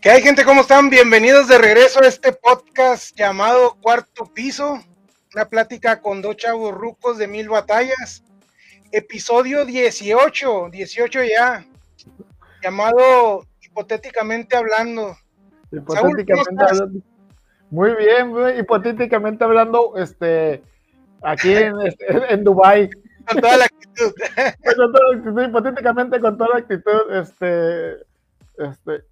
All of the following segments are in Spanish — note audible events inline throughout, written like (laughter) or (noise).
¿Qué hay gente? ¿Cómo están? Bienvenidos de regreso a este podcast llamado Cuarto Piso, una plática con dos chavos rucos de mil batallas, episodio 18, 18 ya, llamado hipotéticamente hablando. Hipotéticamente hablando. Muy bien, hipotéticamente hablando, este, aquí en, (laughs) en Dubai. Toda la actitud. con toda actitud, hipotéticamente con toda la actitud, este, este,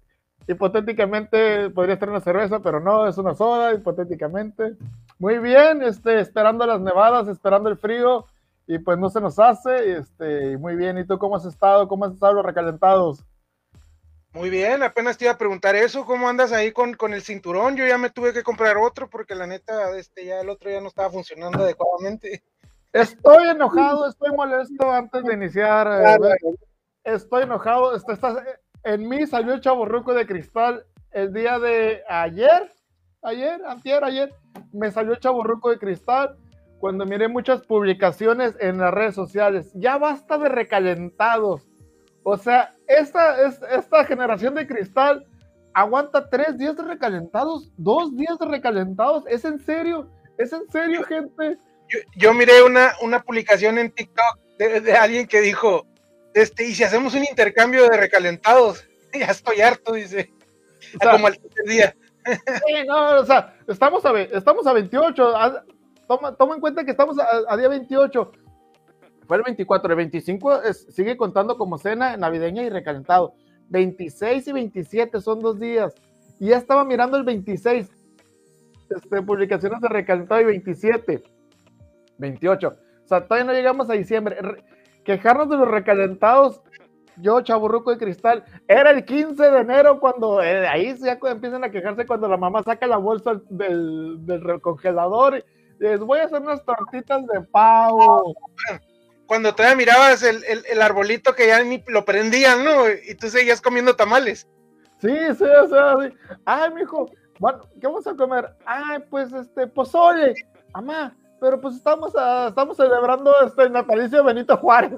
hipotéticamente podría estar una cerveza, pero no, es una soda, hipotéticamente. Muy bien, este, esperando las nevadas, esperando el frío, y pues no se nos hace, este, muy bien. ¿Y tú cómo has estado? ¿Cómo has estado los recalentados? Muy bien, apenas te iba a preguntar eso, ¿cómo andas ahí con, con el cinturón? Yo ya me tuve que comprar otro porque la neta, este, ya el otro ya no estaba funcionando adecuadamente. Estoy enojado, estoy molesto antes de iniciar. Eh, estoy enojado, está, está, en mí salió el chaborruco de cristal el día de ayer, ayer, antier, ayer, me salió el chaborruco de cristal cuando miré muchas publicaciones en las redes sociales. Ya basta de recalentados. O sea, esta, esta generación de cristal aguanta tres días de recalentados, dos días de recalentados. ¿Es en serio? ¿Es en serio, gente? Yo, miré una, una publicación en TikTok de, de alguien que dijo, este, y si hacemos un intercambio de recalentados, (laughs) ya estoy harto, dice. como al tercer día. Sí, no, o sea, estamos a, estamos a 28. Toma, toma en cuenta que estamos a, día 28. Fue el 24, el 25 sigue contando como cena navideña y recalentado. 26 y 27 son dos días. Y ya estaba mirando el 26. Este, publicaciones de recalentado y 27. 28. O sea, todavía no llegamos a diciembre quejarnos de los recalentados, yo, chaburruco de cristal, era el 15 de enero cuando eh, ahí ya empiezan a quejarse cuando la mamá saca la bolsa del, del congelador y les voy a hacer unas tortitas de pavo. Cuando todavía mirabas el, el, arbolito que ya ni lo prendían, ¿no? Y tú seguías comiendo tamales. Sí, sí, o sea, sí. Ay, mijo, bueno, ¿qué vamos a comer? Ay, pues este, pozole. Mamá, pero pues estamos, estamos celebrando este natalicio de Benito Juárez.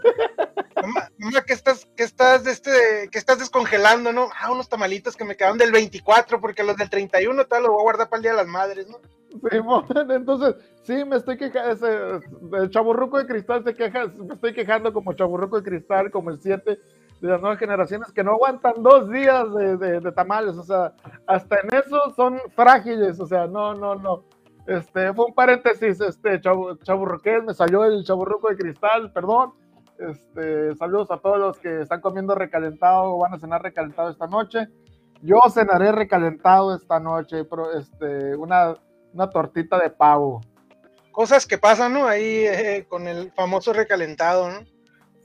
Mamá, que estás, que estás, este, que estás descongelando, ¿no? Ah, unos tamalitos que me quedaron del 24, porque los del 31 tal los voy a guardar para el Día de las Madres, ¿no? Sí, (laughs) entonces, sí, me estoy quejando, el chaburruco de cristal se queja, me estoy quejando como chaburruco de cristal, como el 7 de las nuevas generaciones que no aguantan dos días de, de tamales, o sea, hasta en eso son frágiles, o sea, no, no, no. Este, fue un paréntesis, este, chavo, me salió el chaburruco de cristal, perdón. Este, saludos a todos los que están comiendo recalentado o van a cenar recalentado esta noche. Yo cenaré recalentado esta noche, pero este, una, una tortita de pavo. Cosas que pasan, ¿no? Ahí eh, con el famoso recalentado, ¿no?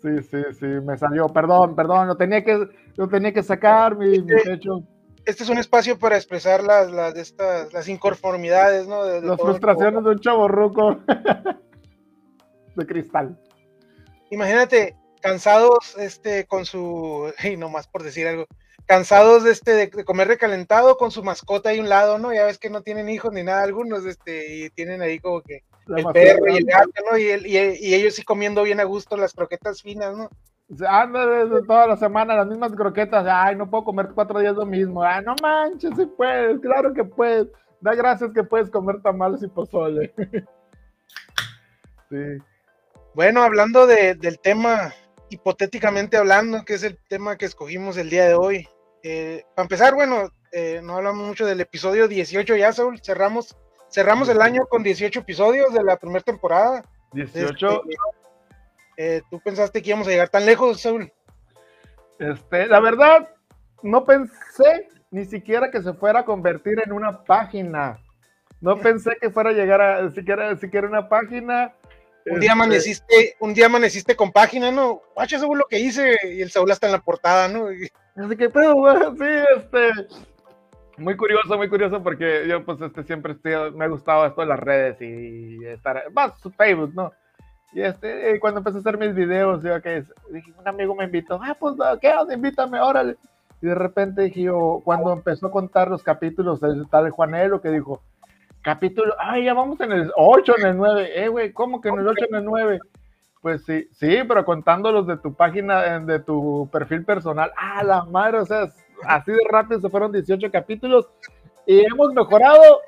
Sí, sí, sí, me salió, perdón, perdón, lo tenía que, lo tenía que sacar, mi, mi pecho este es un espacio para expresar las, las, estas, las inconformidades, ¿no? las frustraciones de un chavo ruco (laughs) de cristal. Imagínate, cansados este, con su, (laughs) y nomás por decir algo, cansados de, este, de, comer recalentado con su mascota ahí a un lado, ¿no? Ya ves que no tienen hijos ni nada algunos, este, y tienen ahí como que el perro y el gato, ¿no? Y, y, y ellos sí comiendo bien a gusto las croquetas finas, ¿no? Anda desde toda la semana las mismas croquetas. Ay, no puedo comer cuatro días lo mismo. Ay, no manches, si puedes, claro que puedes. Da gracias que puedes comer tamales y pozole. (laughs) sí. Bueno, hablando de, del tema, hipotéticamente hablando, que es el tema que escogimos el día de hoy. Eh, para empezar, bueno, eh, no hablamos mucho del episodio 18 ya, Saúl. Cerramos, cerramos el año con 18 episodios de la primera temporada. 18. Eh, ¿Tú pensaste que íbamos a llegar tan lejos, Saúl? Este, la verdad, no pensé ni siquiera que se fuera a convertir en una página. No (laughs) pensé que fuera a llegar a siquiera, siquiera una página. Un día, este, amaneciste, un día amaneciste con página, ¿no? Guacha, Saúl, lo que hice, y el Saúl está en la portada, ¿no? Así que, pero, sí, este, muy curioso, muy curioso, porque yo, pues, este, siempre estoy, me ha gustado esto de las redes y estar, más Facebook, ¿no? Y este, cuando empecé a hacer mis videos, yo que dije, un amigo me invitó, ah, pues, ¿qué? Invítame, órale. Y de repente dije yo, cuando empezó a contar los capítulos, tal Juanelo que dijo, capítulo, ay, ya vamos en el 8, en el 9, eh, güey, ¿cómo que en el 8, en el 9? Pues sí, sí, pero contando los de tu página, de tu perfil personal, ah, la madre, o sea, así de rápido se fueron 18 capítulos y hemos mejorado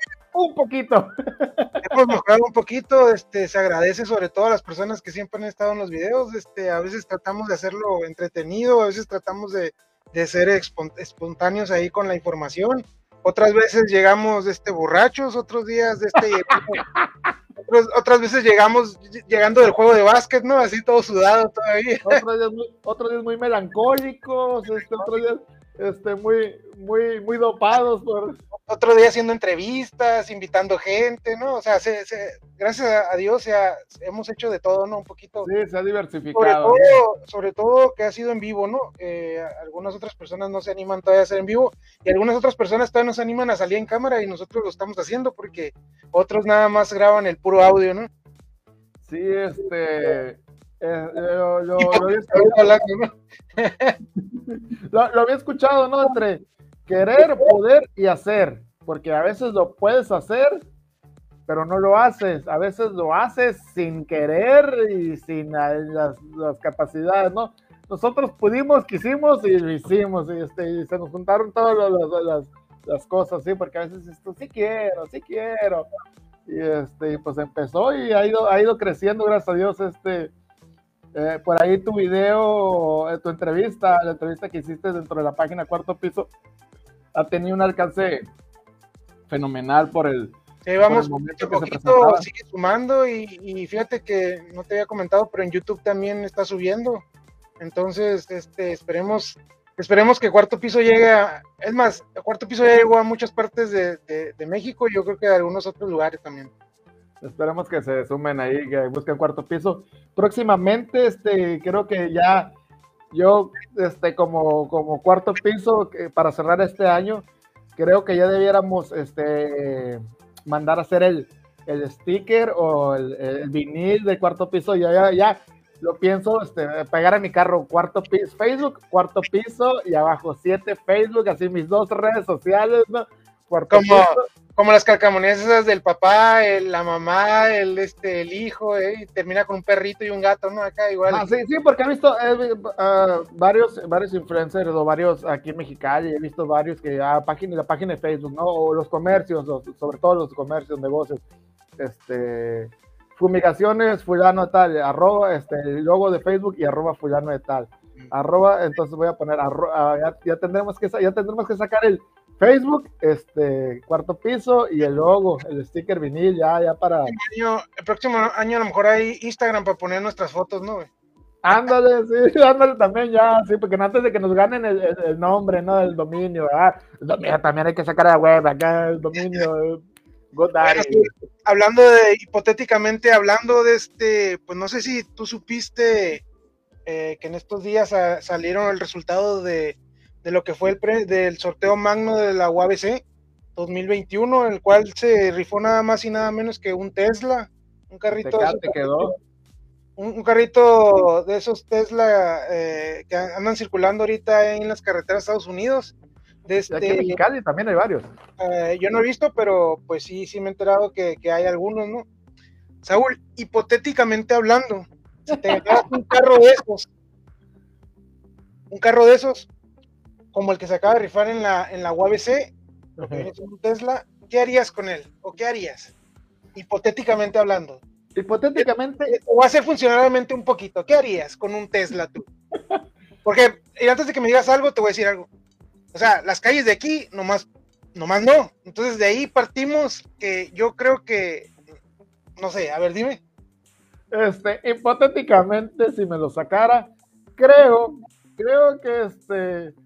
un poquito. (laughs) Hemos mejorado un poquito, este, se agradece sobre todo a las personas que siempre han estado en los videos, este, a veces tratamos de hacerlo entretenido, a veces tratamos de, de ser espontáneos ahí con la información, otras veces llegamos este borrachos, otros días de este (laughs) otras veces llegamos llegando del juego de básquet, ¿no? Así todo sudado todavía. Otros días muy, otros días muy melancólicos, este, otros días este, muy, muy, muy dopados por, otro día haciendo entrevistas, invitando gente, ¿no? O sea, se, gracias a Dios ya hemos hecho de todo, ¿no? Un poquito. Sí, se ha diversificado. Sobre todo, que ha sido en vivo, ¿no? Eh, algunas otras personas no se animan todavía a hacer en vivo y algunas otras personas todavía no se animan a salir en cámara y nosotros lo estamos haciendo porque otros nada más graban el puro audio, ¿no? Sí, este... Eh, lo, (laughs) (laughs) lo, lo, había escuchado, ¿no? Entre Querer, poder y hacer, porque a veces lo puedes hacer, pero no lo haces. A veces lo haces sin querer y sin las, capacidades, ¿no? Nosotros pudimos, quisimos y lo hicimos, y, este, se nos juntaron todas las, cosas, ¿sí? Porque a veces esto, sí quiero, sí quiero. Y este, pues empezó y ha ido, ha ido creciendo, gracias a Dios, este, eh, por ahí tu video, eh, tu entrevista, la entrevista que hiciste dentro de la página Cuarto Piso, ha tenido un alcance fenomenal por el, sí, vamos, momento que sigue sumando y, fíjate que no te había comentado, pero en YouTube también está subiendo. Entonces, este, esperemos, esperemos que Cuarto Piso llegue a, es más, Cuarto Piso ya llegó a muchas partes de, de, México y yo creo que a algunos otros lugares también. Esperemos que se sumen ahí, que busquen Cuarto Piso. Próximamente, este, creo que ya yo, este, como, como cuarto piso, para cerrar este año, creo que ya debiéramos este, mandar a hacer el, el sticker o el, vinil de cuarto piso. Ya, ya, ya lo pienso este, pegar a mi carro, cuarto piso, Facebook, cuarto piso y abajo siete Facebook, así mis dos redes sociales, ¿no? Como, como las calcamonías esas del papá, la mamá, el, este, el hijo, eh, y termina con un perrito y un gato, ¿no? Acá igual. Ah, sí, sí, porque he visto uh, varios, varios influencers o varios aquí en Mexicali, he visto varios que a página, la página de Facebook, ¿no? O los comercios, sobre todo los comercios, negocios, este, fumigaciones, fulano tal, arroba, este, el logo de Facebook y arroba fulano de tal. Arroba, entonces voy a poner, arroba, ya, ya, tendremos que, ya tendremos que sacar el Facebook, este, cuarto piso y el logo, el sticker vinil, ya, ya para. El, próximo año a lo mejor hay Instagram para poner nuestras fotos, ¿no? Ándale, sí, (laughs) ándale también ya, sí, porque antes de que nos ganen el, nombre, ¿no? El dominio, ah, también hay que sacar a la web acá el dominio. hablando de, hipotéticamente, hablando de este, pues no sé si tú supiste eh, que en estos días salieron el resultado de de lo que fue el pre, del sorteo magno de la UABC 2021, el cual se rifó nada más y nada menos que un Tesla, un carrito. Te quedó. Un, carrito de esos Tesla eh, que andan circulando ahorita en las carreteras de Estados Unidos. De este, Mexicali también hay varios. Eh, yo no he visto, pero pues sí, sí me he enterado que, que hay algunos, ¿no? Saúl, hipotéticamente hablando, si te un carro de esos, un carro de esos, como el que se acaba de rifar en la, en la UABC, un Tesla, ¿qué harías con él? ¿O qué harías? Hipotéticamente hablando. Hipotéticamente. O hacer funcionalmente un poquito. ¿Qué harías con un Tesla tú? Porque antes de que me digas algo, te voy a decir algo. O sea, las calles de aquí, nomás, nomás no. Entonces de ahí partimos que yo creo que, no sé, a ver, dime. Este, hipotéticamente, si me lo sacara, creo, creo que este,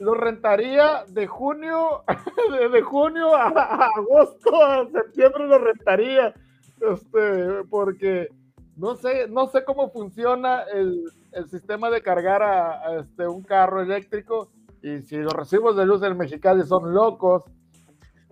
lo rentaría de junio, (laughs) de, junio a, agosto, a septiembre lo rentaría, este, porque no sé, no sé cómo funciona el, sistema de cargar a, este, un carro eléctrico y si los recibos de luz del Mexicali son locos.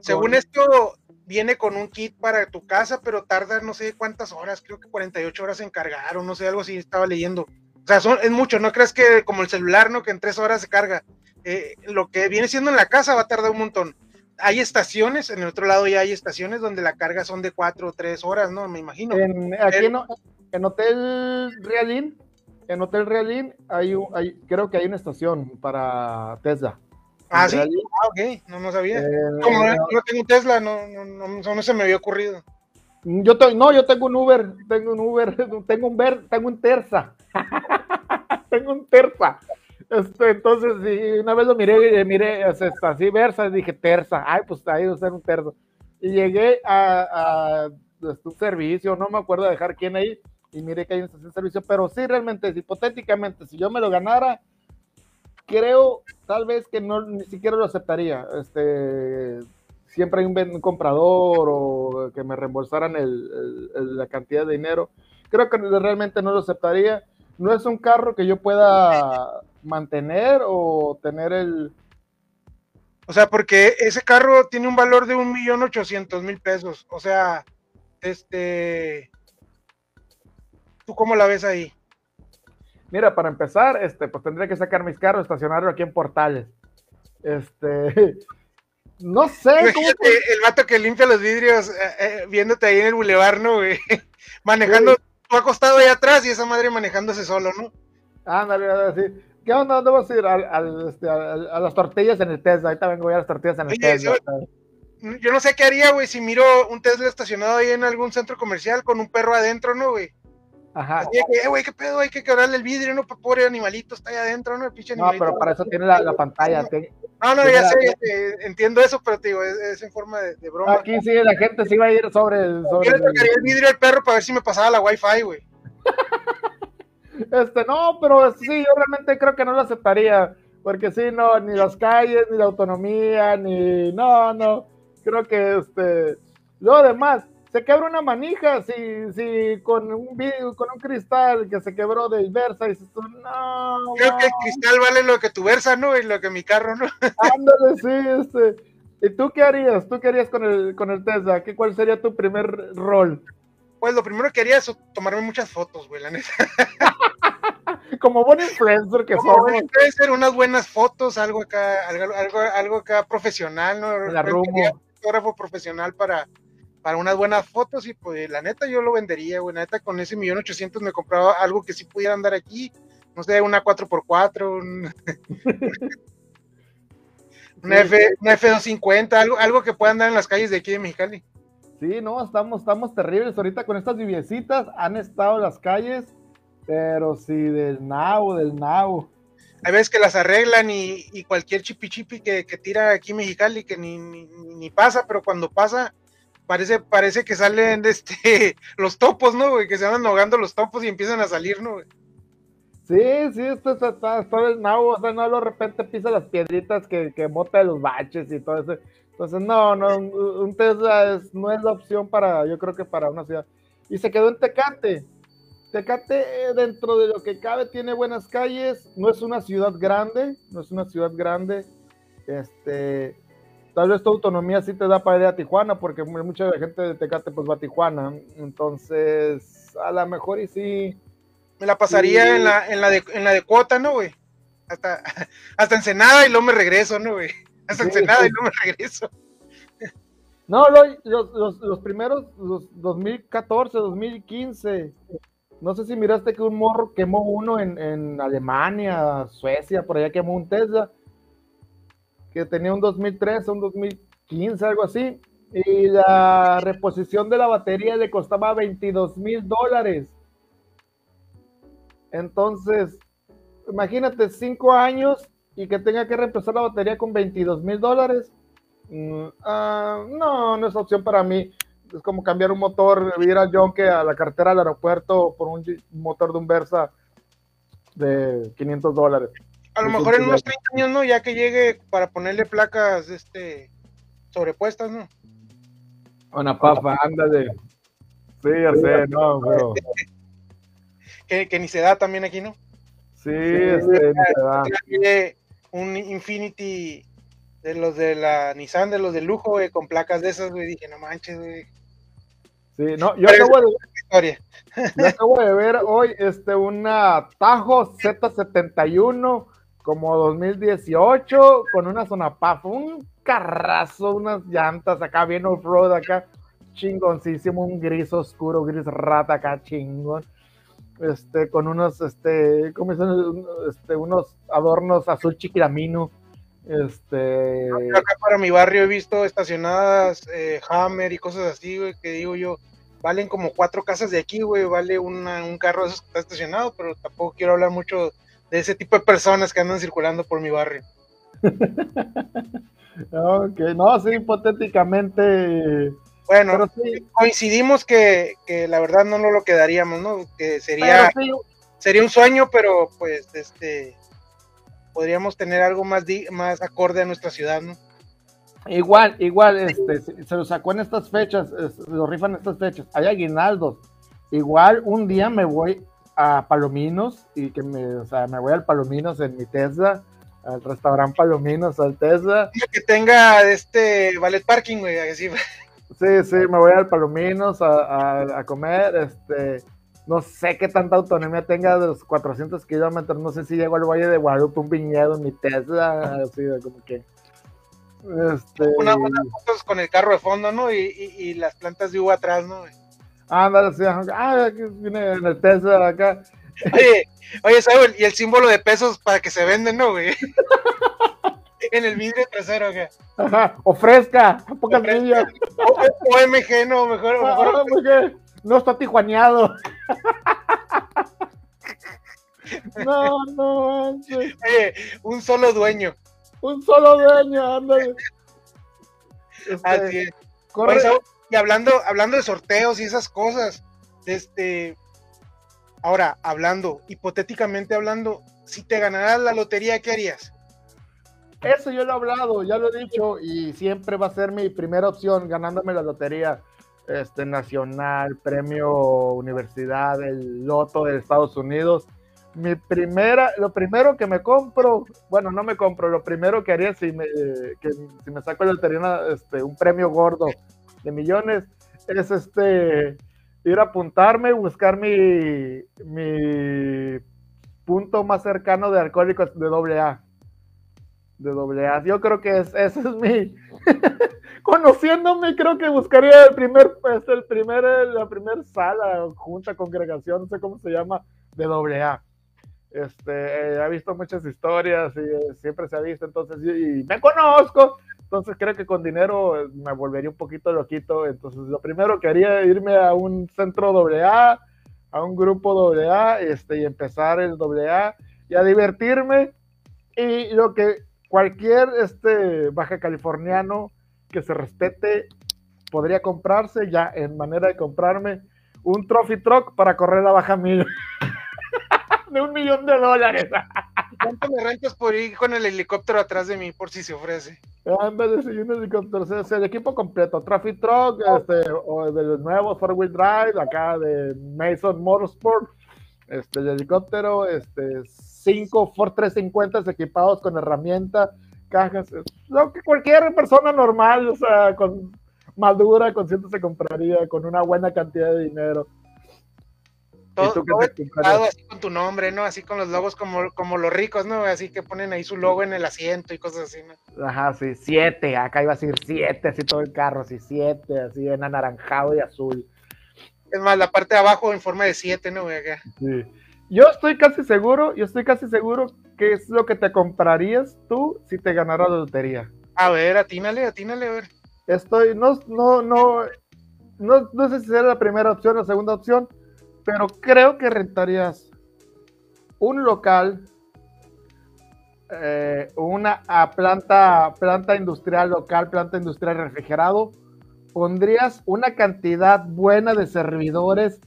Según esto, viene con un kit para tu casa, pero tarda no sé cuántas horas, creo que 48 horas en cargar o no sé, algo así estaba leyendo. O sea, son, es mucho, no crees que como el celular, ¿no? Que en tres horas se carga. Eh, lo que viene siendo en la casa va a tardar un montón. Hay estaciones, en el otro lado ya hay estaciones donde la carga son de cuatro o tres horas, ¿no? Me imagino. En, aquí en, Hotel Realín, en Hotel Realín hay, hay, creo que hay una estación para Tesla. Ah, sí. Ah, ok, no, no sabía. Eh, Como no, no, tengo Tesla, no, no, no, no se me había ocurrido. Yo no, yo tengo un Uber, tengo un Uber, (laughs) tengo un Ver, tengo un Terza. (laughs) tengo un Terza. Este, entonces, sí, una vez lo miré, miré así Versa, dije Terza. Ay, pues ahí va a ser un Terza. Y llegué a, a, este, un servicio, no me acuerdo de dejar quién ahí, y miré que hay una estación de servicio, pero sí, realmente, hipotéticamente, si yo me lo ganara, creo tal vez que no ni siquiera lo aceptaría. Este, siempre hay un, comprador o que me reembolsaran la cantidad de dinero. Creo que realmente no lo aceptaría. No es un carro que yo pueda mantener o tener el... O sea, porque ese carro tiene un valor de un millón ochocientos mil pesos. O sea, este... ¿Tú cómo la ves ahí? Mira, para empezar, este, pues tendría que sacar mis carros, estacionarlo aquí en Portales. Este, (laughs) no sé. El vato que limpia los vidrios eh, eh, viéndote ahí en el bulevar, ¿no, güey? (laughs) Manejando, tú acostado ahí atrás y esa madre manejándose solo, ¿no? Ándale, así. ¿Qué onda? ¿Dónde vas a ir? Al, este, a, las tortillas en el Tesla. Ahorita vengo a las tortillas en el Tesla. Yo, no sé qué haría, güey, si miro un Tesla estacionado ahí en algún centro comercial con un perro adentro, ¿no, güey? Ajá. Así que, eh, güey, qué pedo, hay que quebrarle el vidrio, ¿no? Pobre animalito está ahí adentro, ¿no? El pinche No, pero para eso tiene la, pantalla. No, no, ya sé, entiendo eso, pero te digo, es, en forma de, broma. Aquí sí, la gente sí va a ir sobre el. Sobre Yo le tocaría el vidrio al perro para ver si me pasaba la wifi, güey. (laughs) este, no, pero sí, yo realmente creo que no lo aceptaría. Porque sí, no, ni las calles, ni la autonomía, ni. No, no. Creo que este. Lo además, se quebra una manija si, si con un con un cristal que se quebró de Versa y dices tú, no. Creo que el cristal vale lo que tu Versa, ¿no? Y lo que mi carro, ¿no? (laughs) Ándale, sí, este. ¿Y tú qué harías? ¿Tú qué harías con el, con el Tesla? ¿Qué, ¿Cuál sería tu primer rol? Pues lo primero que haría es tomarme muchas fotos, güey, la neta. (laughs) Como buen influencer que somos. Puede ser unas buenas fotos, algo acá, algo, algo, algo acá profesional, ¿no? La rumbo. Fotógrafo profesional para, para unas buenas fotos y pues la neta yo lo vendería, güey, la neta con ese millón ochocientos me compraba algo que sí pudiera andar aquí, no sé, una 4x4, (laughs) (laughs) una, F, una F250, algo, algo que pueda andar en las calles de aquí de Mexicali. Sí, no, estamos, estamos terribles ahorita con estas lluviecitas, han estado en las calles, pero sí, del nao, del nao. Hay veces que las arreglan y, y cualquier chipi chipi que, que, tira aquí Mexicali que ni, ni, ni pasa, pero cuando pasa, parece, parece que salen de este, (laughs) los topos, ¿no, güey? Que se van ahogando los topos y empiezan a salir, ¿no, güey? Sí, sí, esto está, todo el nabo, o sea, no de repente pisa las piedritas que, que bota de los baches y todo eso. Entonces, no, no, un Tesla no es la opción para, yo creo que para una ciudad. Y se quedó en Tecate. Tecate, eh, dentro de lo que cabe, tiene buenas calles, no es una ciudad grande, no es una ciudad grande. Este, tal vez tu autonomía sí te da para ir a Tijuana, porque mucha gente de Tecate pues va a Tijuana. Entonces, a lo mejor y sí. Me la pasaría en, la, en, la de, en la de cuota, ¿no, güey? Hasta, (laughs) hasta Ensenada y luego me regreso, ¿no, güey? (laughs) Ensenada y luego me regreso. No, los, los, los, primeros, los 2014, 2015, no sé si miraste que un morro quemó uno en, en Alemania, Suecia, por allá quemó un Tesla que tenía un 2013, un 2015, algo así, y la reposición de la batería le costaba 22 mil dólares. Entonces, imagínate, cinco años y que tenga que reemplazar la batería con 22 mil dólares. Mm, ah, no, no es opción para mí. Es como cambiar un motor, ir a que a la cartera del aeropuerto por un motor de un Versa de 500 dólares. A lo mejor en unos 30 años, ¿no? Ya que llegue para ponerle placas este sobrepuestas, ¿no? Una papa, ándale. Sí, ya sé, no, pero. (laughs) que, ni se da también aquí, ¿no? Sí, este, ni se da. Un Infinity de los de la Nissan, de los de lujo, güey, con placas de esas, güey. Dije, no manches, güey. Sí, no, yo acabo, de, yo acabo de ver hoy este, una Tajo Z71 como 2018 con una zona paf, un carrazo, unas llantas acá bien off-road acá, chingoncísimo, un gris oscuro, gris rata acá chingón. Este, con unos, este, ¿cómo dicen? Este, unos adornos azul chiquiramino, Este. Acá para mi barrio he visto estacionadas eh, Hammer y cosas así, güey, que digo yo, valen como cuatro casas de aquí, güey, vale una, un carro de esos que está estacionado, pero tampoco quiero hablar mucho de ese tipo de personas que andan circulando por mi barrio. (laughs) ok, no, sí, hipotéticamente. Bueno, coincidimos que, la verdad no nos lo quedaríamos, ¿no? Que sería, sería un sueño, pero pues este podríamos tener algo más, más acorde a nuestra ciudad, ¿no? Igual, igual, este, se lo sacó en estas fechas, se lo rifan en estas fechas. Hay aguinaldos. Igual un día me voy a Palominos y que me, o sea, me voy al Palominos en mi Tesla, al restaurante Palominos, al Tesla. Que tenga este ballet parking, güey, así. Sí, sí, me voy al Palominos a, a, comer, este, no sé qué tanta autonomía tenga de los 400 kilómetros, no sé si llego al Valle de Guadalupe, un viñedo en mi Tesla, así de como que... Este... Unas fotos con el carro de fondo, ¿no? Y, y, las plantas de uva atrás, ¿no? Ándale, sí, ah, aquí viene en el Tesla acá. Oye, oye, Saúl, y el símbolo de pesos para que se venden, ¿no, güey? (laughs) en el vidrio trasero, güey. Ajá, o fresca, pocas millas. O, MG, no, mejor. Ah, mejor. no está tijuaneado. (laughs) no, no, Oye, un solo dueño. Un solo dueño, ándale. Este, Así es. Corre. Y hablando, hablando de sorteos y esas cosas, este, ahora, hablando, hipotéticamente hablando, si te ganaras la lotería, ¿qué harías? Eso yo lo he hablado, ya lo he dicho, y siempre va a ser mi primera opción ganándome la lotería este, nacional, premio universidad, el loto de Estados Unidos. Mi primera, lo primero que me compro, bueno, no me compro, lo primero que haría si me, que, si me saco la lotería, este, un premio gordo de millones, es este ir a apuntarme, buscar mi, mi punto más cercano de alcohólicos de doble A. De doble A. Yo creo que es, ese es mi. (laughs) Conociéndome, creo que buscaría el primer, pues, el primer, la primera sala, junta, congregación, no sé cómo se llama, de doble A. Este, eh, he visto muchas historias y eh, siempre se ha visto, entonces, y me conozco, entonces creo que con dinero eh, me volvería un poquito loquito. Entonces lo primero que haría es irme a un centro AA, a un grupo AA, este, y empezar el AA y a divertirme. Y lo que cualquier este, baja californiano que se respete podría comprarse ya en manera de comprarme un trophy truck para correr la baja mil (laughs) de un millón de dólares. ¿Cuánto me rentas por ir con el helicóptero atrás de mí por si se ofrece? Ándale, sí, un helicóptero, o sea, el equipo completo, Traffic Truck, este, o de los nuevos Four Wheel Drive, acá de Mason Motorsport, este, el helicóptero, este, cinco Ford 350 equipados con herramienta, cajas, lo que cualquier persona normal, o sea, con madura, consciente se compraría con una buena cantidad de dinero. Todo, así con tu nombre, ¿no? Así con los logos como, como los ricos, ¿no? Así que ponen ahí su logo en el asiento y cosas así, ¿no? Ajá, sí, siete, acá iba a decir siete, así todo el carro, así siete, así en anaranjado y azul. Es más, la parte de abajo en forma de siete, ¿no? Acá. Sí. Yo estoy casi seguro, yo estoy casi seguro que es lo que te comprarías tú si te ganara la lotería. A ver, atínale, atínale, a ver. Estoy, no, no, no, no, no sé si será la primera opción o la segunda opción, pero creo que rentarías un local, eh, una planta, planta industrial local, planta industrial refrigerado, pondrías una cantidad buena de servidores,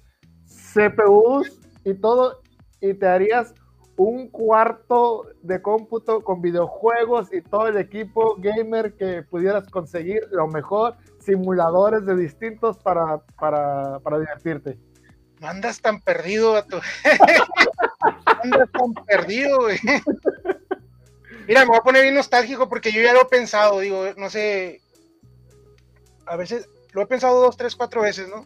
CPUs y todo, y te harías un cuarto de cómputo con videojuegos y todo el equipo gamer que pudieras conseguir, lo mejor, simuladores de distintos para, para, para divertirte no andas tan perdido, a tu... (laughs) andas tan perdido, güey. Mira, me voy a poner bien nostálgico porque yo ya lo he pensado, digo, no sé, a veces lo he pensado dos, tres, cuatro veces, ¿no?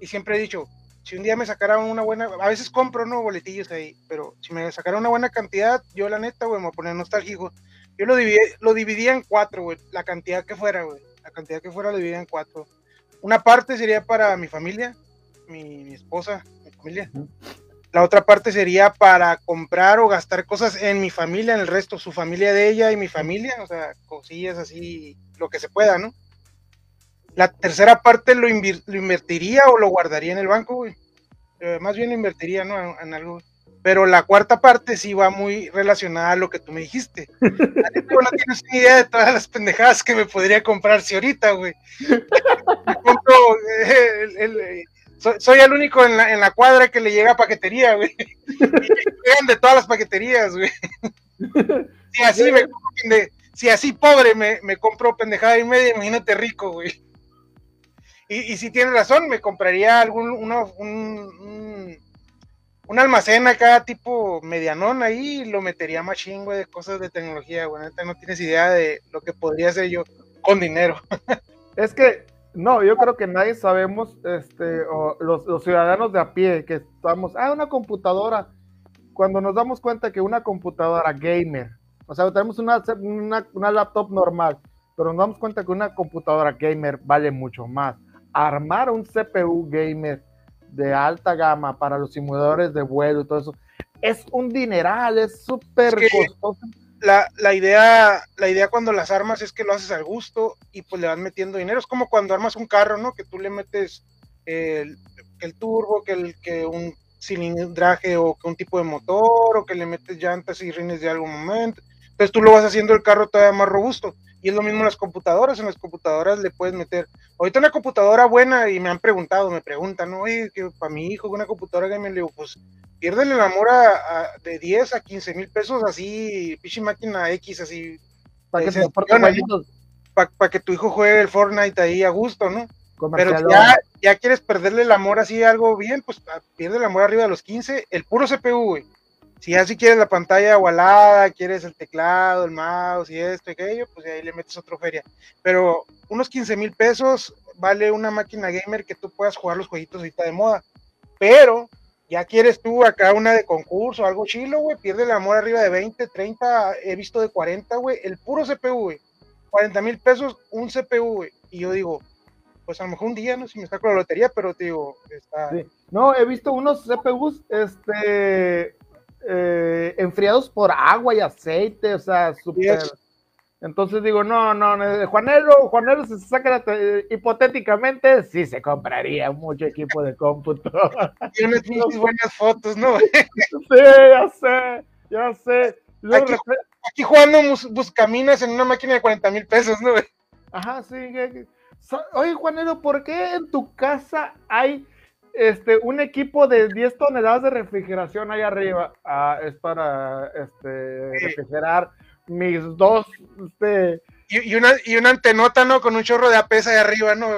Y siempre he dicho, si un día me sacaran una buena, a veces compro, ¿no? Boletillos ahí, pero si me sacaran una buena cantidad, yo la neta, güey, me voy a poner nostálgico. Yo lo, dividí, lo dividía en cuatro, güey, la cantidad que fuera, güey, la cantidad que fuera lo dividía en cuatro. Una parte sería para mi familia, mi, esposa, mi familia. La otra parte sería para comprar o gastar cosas en mi familia, en el resto, su familia de ella y mi familia, o sea, cosillas así, lo que se pueda, ¿no? La tercera parte lo, invertiría o lo guardaría en el banco, güey. Eh, más bien lo invertiría, ¿no? En, algo. Pero la cuarta parte sí va muy relacionada a lo que tú me dijiste. (laughs) no tienes ni idea de todas las pendejadas que me podría comprar si ahorita, güey. compro eh, soy, el único en la, en la, cuadra que le llega paquetería, güey. (laughs) Y llegan de todas las paqueterías, güey. (laughs) Si así, me, si así pobre me, me compro pendejada y media, imagínate rico, güey. Y, si tiene razón, me compraría algún uno, un, un, almacén acá tipo medianón ahí y lo metería más chingo de cosas de tecnología, güey. No tienes idea de lo que podría hacer yo con dinero. (laughs) Es que, no, yo creo que nadie sabemos, este, los, los ciudadanos de a pie, que estamos, ah, una computadora. Cuando nos damos cuenta que una computadora gamer, o sea, tenemos una, una, una laptop normal, pero nos damos cuenta que una computadora gamer vale mucho más armar un CPU gamer de alta gama para los simuladores de vuelo y todo eso, es un dineral, es súper costoso. La, la, idea, la idea cuando las armas es que lo haces al gusto y pues le vas metiendo dinero. Es como cuando armas un carro, ¿no? Que tú le metes el, el turbo, que, el, que un cilindraje o que un tipo de motor o que le metes llantas y rines de algún momento. Entonces tú lo vas haciendo el carro todavía más robusto. Y es lo mismo en las computadoras, en las computadoras le puedes meter, ahorita una computadora buena y me han preguntado, me preguntan, oye, que para mi hijo una computadora que me le digo, pues pierde el amor a, de 10 a 15 mil pesos así, pichi máquina X así. Para que, para que tu hijo juegue el Fortnite ahí a gusto, ¿no? Pero ya, ya quieres perderle el amor así algo bien, pues ah, pierde el amor arriba de los 15, el puro CPU, güey si ya si quieres la pantalla igualada, quieres el teclado, el mouse y esto y aquello, pues ahí le metes otra feria. Pero unos 15 mil pesos vale una máquina gamer que tú puedas jugar los jueguitos ahorita de moda. Pero ya quieres tú acá una de concurso, algo chilo, güey, pierde el amor arriba de 20, 30, he visto de 40, güey, el puro CPU, güey. 40 mil pesos un CPU, güey. Y yo digo, pues a lo mejor un día, no sé si me saco la lotería, pero te digo, está... No, he visto unos CPUs, este, eh, enfriados por agua y aceite, o sea, súper. Entonces digo, no, no, Juanelo, Juanelo se saca hipotéticamente, sí se compraría mucho equipo de cómputo. (laughs) Y unas (laughs) buenas fotos, ¿no? (laughs) sí, ya sé, ya sé. aquí, aquí, jugando buscaminas en una máquina de 40 mil pesos, ¿no? Ajá, sí. Oye, Juanelo, ¿por qué en tu casa hay este, un equipo de 10 toneladas de refrigeración ahí arriba. Ah, es para este, refrigerar mis dos. Este, y, una, y una antenota, ¿no? Con un chorro de APS ahí arriba, ¿no?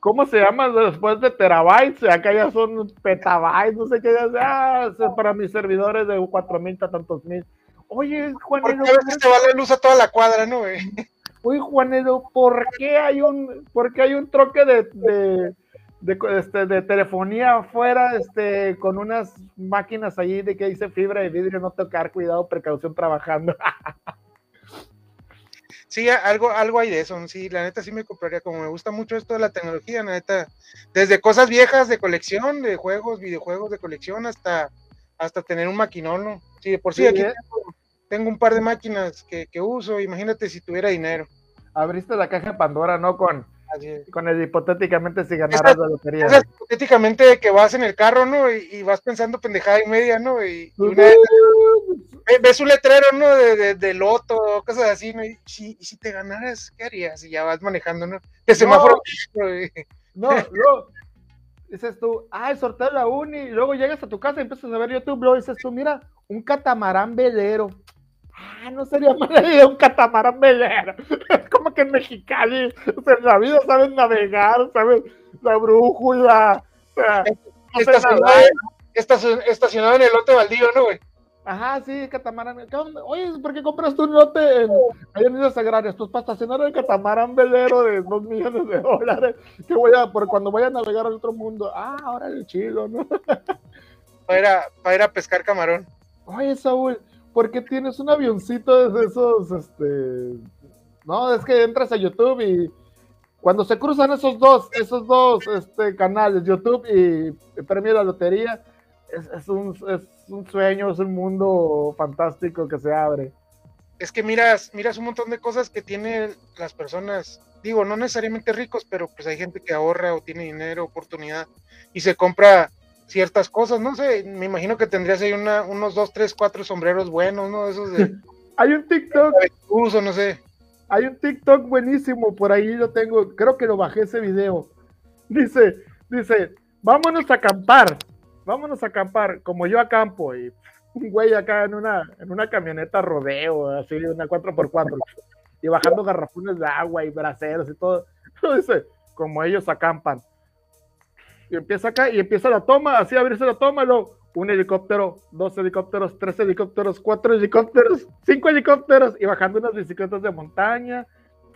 ¿Cómo se llama después de terabytes? Acá ya son petabytes, no sé qué. Ya, ah, para mis servidores de 4000 a tantos mil. Oye, Juanelo. Porque a veces te va la luz a toda la cuadra, ¿no, güey? Oye, Juanelo, ¿por qué hay un, por qué hay un troque de de, este, de telefonía afuera, este, con unas máquinas allí de que dice fibra de vidrio, no tocar, cuidado, precaución trabajando. (laughs) sí, algo, algo hay de eso, sí, la neta sí me compraría, como me gusta mucho esto de la tecnología, la neta, desde cosas viejas de colección, de juegos, videojuegos de colección, hasta, hasta tener un maquinón, ¿no? Sí, de por sí, aquí ¿eh? tengo, un par de máquinas que, que uso, imagínate si tuviera dinero. Abriste la caja de Pandora, ¿no? Con con el hipotéticamente si ganaras la lotería. hipotéticamente que vas en el carro, ¿no? Y, vas pensando pendejada y media, ¿no? Y, ves un letrero, ¿no? De, de, loto, cosas así, ¿no? Y si, si, te ganaras, ¿qué harías? Y ya vas manejando, ¿no? Que semáforo. No, no, Dices tú, ah, el sorteo de la uni, y luego llegas a tu casa y empiezas a ver YouTube, luego dices tú, mira, un catamarán velero ah, no sería mala idea un catamarán velero. (laughs) Es como que en Mexicali, o sea, en la vida saben navegar, saben la brújula. O sea, estacionado, en el lote baldío, ¿no, güey? Ajá, sí, catamarán. Oye, ¿por qué compras tu un lote en, ahí en Islas Agrarias? Pues para estacionar el catamarán velero de dos millones de dólares. Que voy a, por cuando vaya a navegar al otro mundo. Ah, ahora el chilo, ¿no? (laughs) Para ir a, para ir a pescar camarón. Oye, Saúl, porque tienes un avioncito de esos, este, no, es que entras a YouTube y cuando se cruzan esos dos, esos dos este, canales, YouTube y, Premio de la Lotería, es, un, es un sueño, es un mundo fantástico que se abre. Es que miras, miras un montón de cosas que tienen las personas, digo, no necesariamente ricos, pero pues hay gente que ahorra o tiene dinero, oportunidad y se compra ciertas cosas, no sé, me imagino que tendrías ahí una, unos dos, tres, cuatro sombreros buenos, ¿no? Esos de... (laughs) hay un TikTok. Uso, no sé. Hay un TikTok buenísimo, por ahí lo tengo, creo que lo bajé ese video. Dice, dice, vámonos a acampar, vámonos a acampar, como yo acampo, y un güey acá en una, en una camioneta rodeo, así, una 4x4, y bajando garrafones de agua y braceros y todo. (laughs) Dice, como ellos acampan. Y empieza acá, y empieza la toma, así abrirse la toma, luego, un helicóptero, dos helicópteros, tres helicópteros, cuatro helicópteros, (laughs) cinco helicópteros, y bajando unas bicicletas de montaña,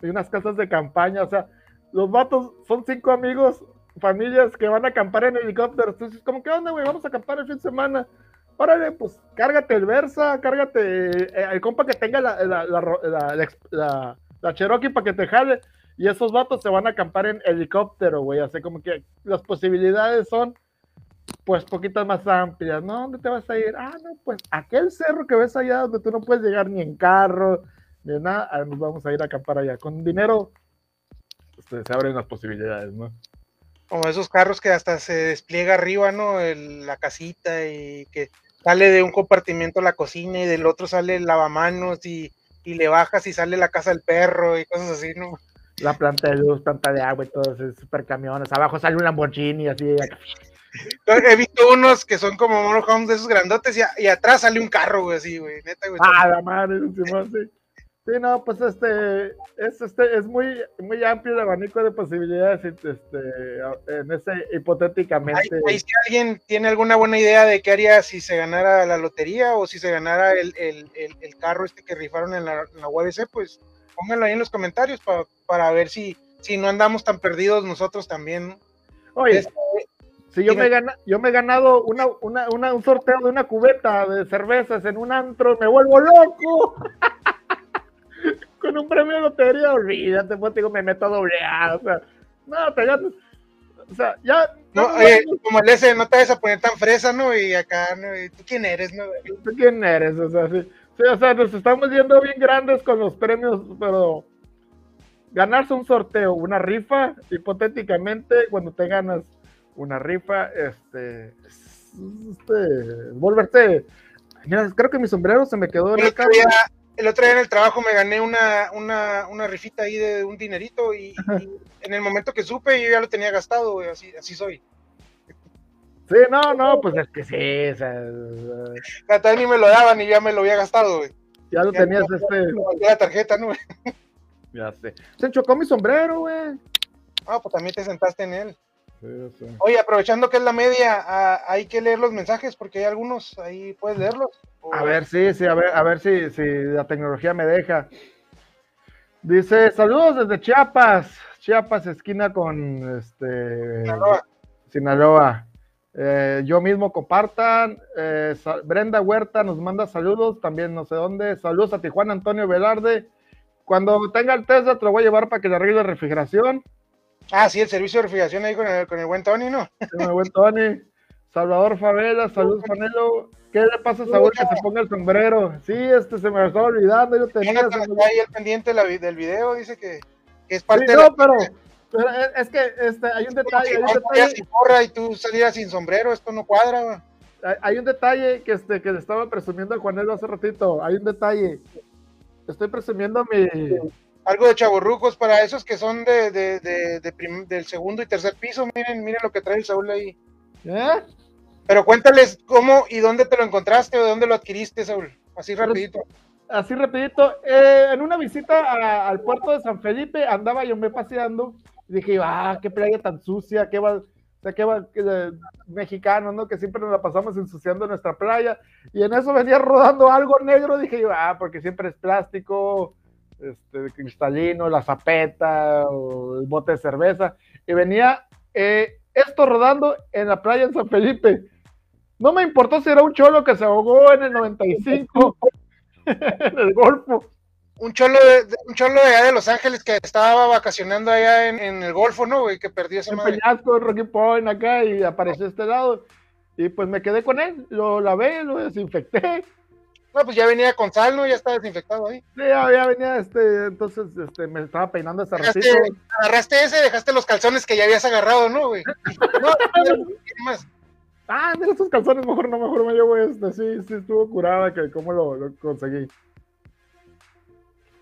y unas casas de campaña, o sea, los vatos son cinco amigos, familias que van a acampar en helicópteros. Entonces, como, ¿qué onda, güey? Vamos a acampar el fin de semana. Órale, pues cárgate el Versa, cárgate eh, el compa que tenga la, la, la, la, Cherokee para que te jale. Y esos vatos se van a acampar en helicóptero, güey. Así como que las posibilidades son, pues, poquitas más amplias. ¿No? ¿Dónde te vas a ir? Ah, no, pues, aquel cerro que ves allá donde tú no puedes llegar ni en carro, ni nada. Ah, nos vamos a ir a acampar allá. Con dinero este, se abren las posibilidades, ¿no? Como esos carros que hasta se despliega arriba, ¿no? la casita y que sale de un compartimiento la cocina y del otro sale el lavamanos y, y le bajas y sale la casa del perro y cosas así, ¿no? La planta de luz, planta de agua y todos esos super camiones. Abajo sale un Lamborghini así. He visto unos que son como monohomes de esos grandotes y, atrás sale un carro, güey, así, güey. Neta, güey. Ah, la madre, sí. Sí, no, pues este es, este, es muy, muy amplio el abanico de posibilidades este, en ese hipotéticamente. Ahí, si alguien tiene alguna buena idea de qué haría si se ganara la lotería o si se ganara el, el, el, carro este que rifaron en la, en la UABC, pues pónganlo ahí en los comentarios para ver si, si no andamos tan perdidos nosotros también. Oye, este, si yo me, gana, yo me he ganado una, una, una, un sorteo de una cubeta de cervezas en un antro, me vuelvo loco. (laughs) con un premio de lotería, olvídate, pues digo, me meto a o sea, no, te ganas, o sea, ya. No, como el ese, no te vas a poner tan fresa, ¿no? Y acá, ¿no? ¿Y ¿Tú quién eres, no? ¿Tú quién eres? O sea, sí, sí, o sea, nos estamos yendo bien grandes con los premios, pero ganarse un sorteo, una rifa, hipotéticamente, cuando te ganas una rifa, este, este, volverte, mira, creo que mi sombrero se me quedó en el el otro día en el trabajo me gané una, una, una rifita ahí de un dinerito y, en el momento que supe yo ya lo tenía gastado, así, así soy. Sí, no, no, pues es que sí, o sea, tal ni me lo daban y ya me lo había gastado, güey. Ya lo tenías este. La tarjeta, ¿no? Ya sé. Se chocó mi sombrero, güey. Ah, pues también te sentaste en él. Oye, aprovechando que es la media, ah, hay que leer los mensajes porque hay algunos, ahí puedes leerlos. A ver, sí, sí, a ver, a ver si, si la tecnología me deja. Dice, saludos desde Chiapas, Chiapas, esquina con este Sinaloa. Eh, yo mismo compartan. Eh, Brenda Huerta nos manda saludos, también no sé dónde. Saludos a Tijuana Antonio Velarde. Cuando tenga el Tesla te lo voy a llevar para que le arregle la refrigeración. Ah, sí, el servicio de refrigeración ahí con el, con el buen Tony, ¿no? Con el buen Tony. (laughs) Salvador Favela, saludos, Panelo. ¿Qué le pasa a Saúl que se ponga el sombrero? Sí, este se me estaba olvidando, yo tenía. ahí el pendiente del video, dice que, es parte sí, no, pero, pero, es que este, hay un detalle. Hay un detalle. Sin porra y tú salías sin sombrero, esto no cuadra. Hay, hay un detalle que, este, que le estaba presumiendo a Juanelo hace ratito. Hay un detalle. Estoy presumiendo mi, algo de chaborrucos para esos que son de, de, de, del segundo y tercer piso. Miren, miren lo que trae el Saúl ahí. ¿Eh? Pero cuéntales cómo y dónde te lo encontraste o de dónde lo adquiriste, Saúl. Así rapidito. Así rapidito. Eh, en una visita al puerto de San Felipe andaba yo me paseando y dije, ah, qué playa tan sucia, qué va, o sea, qué va, mexicano, ¿no? Que siempre nos la pasamos ensuciando nuestra playa. Y en eso venía rodando algo negro, dije yo, ah, porque siempre es plástico, este, cristalino, la zapeta o el bote de cerveza, y venía eh, esto rodando en la playa en San Felipe. No me importó si era un cholo que se ahogó en el 95 (laughs) en el Golfo. Un cholo, de, un cholo de allá de Los Ángeles que estaba vacacionando allá en, el Golfo, ¿no? Y que perdió ese En Peñasco, en Rocky Point, acá, y apareció este lado. Y pues me quedé con él, lo lavé, lo desinfecté. No, pues ya venía con sal, ¿no? Ya estaba desinfectado ahí. Sí, ya, ya venía, este, entonces, este, me estaba peinando ese ratito. Agarraste ese, dejaste los calzones que ya habías agarrado, ¿no, güey? No, ¿qué más? Ah, mira estos calzones, mejor no, mejor me llevo este. Sí, sí, estuvo curada que cómo lo, lo conseguí.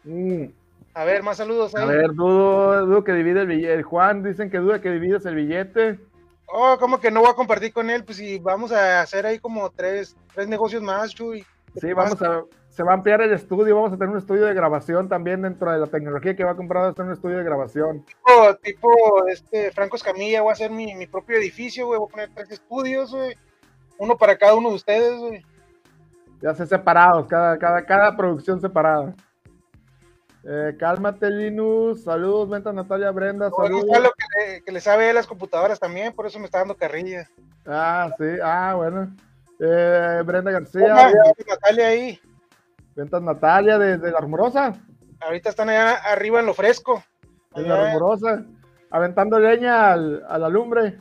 Mm. A ver, más saludos ahí. A ver, dudo, dudo que divide el billete. Juan, dicen que duda que divides el billete. Oh, ¿cómo que no voy a compartir con él? Pues si vamos a hacer ahí como tres, tres negocios más, Chuy. Sí, vamos a, se va a ampliar el estudio, vamos a tener un estudio de grabación también dentro de la tecnología que va a comprar, va a tener un estudio de grabación. Tipo, tipo este, Franco Escamilla, voy a hacer mi, mi propio edificio, güey, voy a poner tres estudios, güey. Uno para cada uno de ustedes, güey. Ya sé separados, cada, cada, cada producción separada. Eh, cálmate, Linus. Saludos, venta Natalia Brenda. Saludos. No, lo que, le, que le sabe de las computadoras también, por eso me está dando carrilla. Ah, sí, ah, bueno. Eh, Brenda García. Hola, Natalia ahí. Ventas Natalia desde La Rumorosa. Ahorita están allá arriba en lo fresco. En La Rumorosa. Aventando leña al, a la lumbre.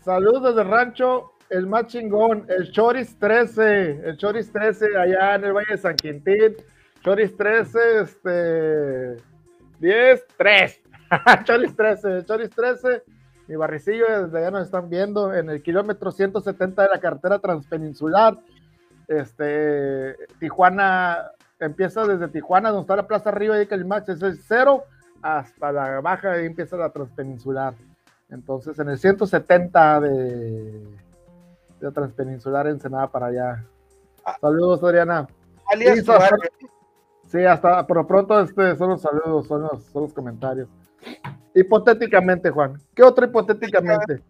Saludos desde el rancho El Más Chingón, el Choris 13. El Choris 13 allá en el Valle de San Quintín. Choris 13, este. 10, 3. (laughs) Choris 13, Choris 13. Mi barricillo, desde allá nos están viendo en el kilómetro 170 de la carretera transpeninsular. Este, Tijuana, empieza desde Tijuana, donde está la plaza arriba de Calimax, es el cero hasta la baja, ahí empieza la transpeninsular. Entonces, en el 170 de, de transpeninsular Ensenada para allá. Saludos, Adriana. Alias Sí, hasta por pronto este, son los saludos, son los, son los comentarios. Hipotéticamente, Juan. ¿Qué otro hipotéticamente?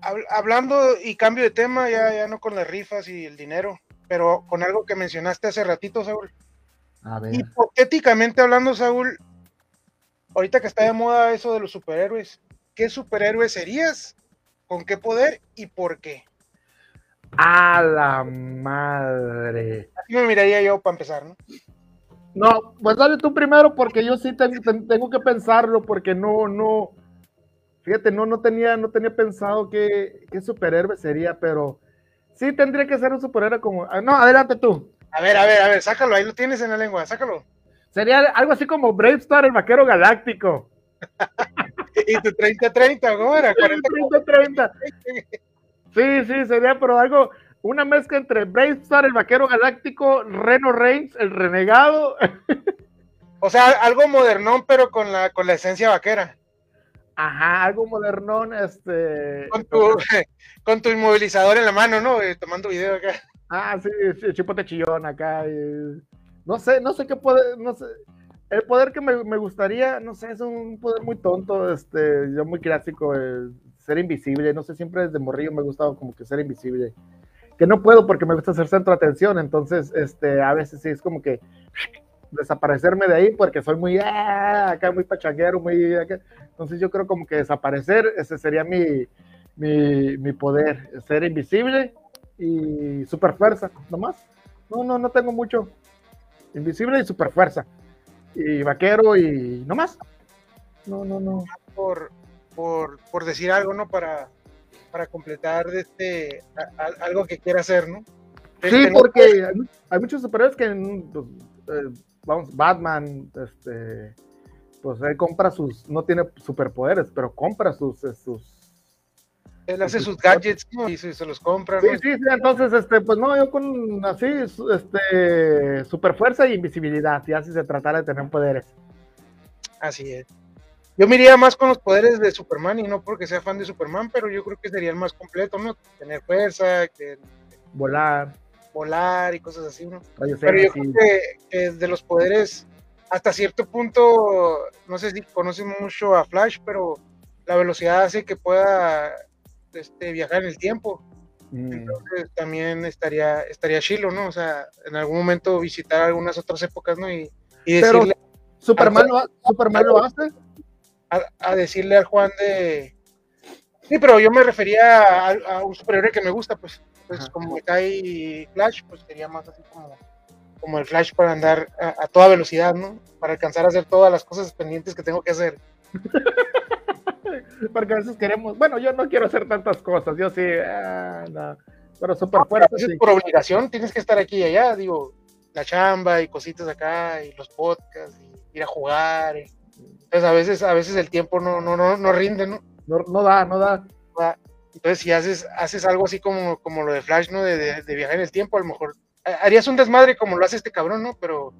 Hab- Hablando y cambio de tema, ya, ya no con las rifas y el dinero, pero con algo que mencionaste hace ratito, Saúl. A ver. Hipotéticamente hablando, Saúl, ahorita que está de moda eso de los superhéroes, ¿qué superhéroe serías? ¿Con qué poder y por qué? A la madre. Así me miraría yo para empezar, ¿no? No, pues dale tú primero porque yo sí tengo, ten- tengo que pensarlo porque no, no, fíjate, no, no tenía, no tenía pensado qué, qué superhéroe sería, pero sí tendría que ser un superhéroe como, ah, no, adelante tú. A ver, a ver, a ver, sácalo, ahí lo tienes en la lengua, sácalo. Sería algo así como Brave Star, el vaquero galáctico. (laughs) Y tu 30-30, ¿cómo era? 30-30. Sí, sí, sería, pero algo, una mezcla entre Brave Star, el vaquero galáctico, Reno Reigns, el renegado. O sea, algo modernón, pero con la, con la esencia vaquera. Ajá, algo modernón, este. Con tu, (laughs) con tu inmovilizador en la mano, ¿no? Eh, tomando video acá. Ah, sí, sí, chipote chillón acá. y- No sé, no sé qué poder, no sé. El poder que me, me gustaría, no sé, es un poder muy tonto, este, yo muy clásico, el ser invisible, no sé, siempre desde morrillo me ha gustado como que ser invisible. Que no puedo porque me gusta ser centro de atención, entonces, este, a veces sí es como que desaparecerme de ahí porque soy muy, ah, acá muy pachanguero, muy, acá. entonces yo creo como que desaparecer, ese sería mi, mi, mi poder, ser invisible y super fuerza, nomás. No, no, no tengo mucho. Invisible y super fuerza. Y vaquero y nomás. No, no, no. Por, por, por decir algo, ¿no? Para, para completar este, a- a- algo que quiera hacer, ¿no? Sí, porque hay, mu- hay muchos superhéroes que, mm, pues, eh, vamos, Batman, este, pues él compra sus, no tiene superpoderes, pero compra sus, eh, sus Él hace sus gadgets ¿no? y se, se los compra, Sí, ¿no? sí, sí, entonces, este, pues no, yo con así, este, super fuerza y invisibilidad, ya si se tratara de tener poderes. Así es. Yo me iría más con los poderes de Superman y no porque sea fan de Superman, pero yo creo que sería el más completo, ¿no? Tener fuerza, que Volar, volar y cosas así, ¿no? Pero yo creo que, que de los poderes, hasta cierto punto, no sé si conocen mucho a Flash, pero la velocidad hace que pueda este, viajar en el tiempo. mm, Entonces también estaría, estaría chilo, ¿no? O sea, en algún momento visitar algunas otras épocas, ¿no? Y, y Pero- decirle, Superman, lo, Superman lo hace. A, a decirle al Juan de... Sí, pero yo me refería a, a un superhéroe que me gusta, pues, pues Ajá. como está ahí Flash, pues sería más así como, como el Flash para andar a, a toda velocidad, ¿no? Para alcanzar a hacer todas las cosas pendientes que tengo que hacer. (laughs) Porque a veces queremos, bueno, yo no quiero hacer tantas cosas, yo sí, ah, no. pero súper fuerte. Sí. Por obligación tienes que estar aquí y allá, digo, la chamba y cositas acá y los podcasts y ir a jugar. Entonces a veces, a veces el tiempo no, no, no, no rinde, ¿no? ¿no? No, da, no da. Entonces si haces, haces algo así como, como lo de Flash, ¿no? De, de, viajar en el tiempo, a lo mejor harías un desmadre como lo hace este cabrón, ¿no? Pero,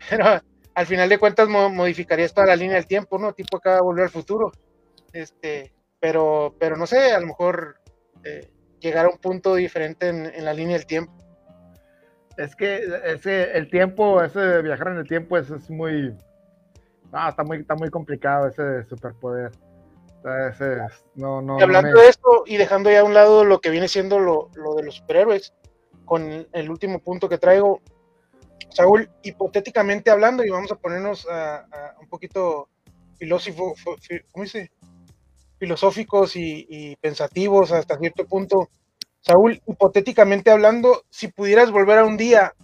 (laughs) pero al final de cuentas modificarías toda la línea del tiempo, ¿no? Tipo acá volver al futuro. Este, pero, pero no sé, a lo mejor eh, llegar a un punto diferente en, la línea del tiempo. Es que ese, el tiempo, ese de viajar en el tiempo, es, es muy, ah, está muy, está muy complicado ese superpoder. Ese, no, no, y hablando de esto y dejando ya a un lado lo que viene siendo lo, lo de los superhéroes, con el último punto que traigo, Saúl, hipotéticamente hablando, y vamos a ponernos a, un poquito filósofo, ¿cómo dice? filosóficos y, pensativos hasta cierto punto. Saúl, hipotéticamente hablando, si pudieras volver a un día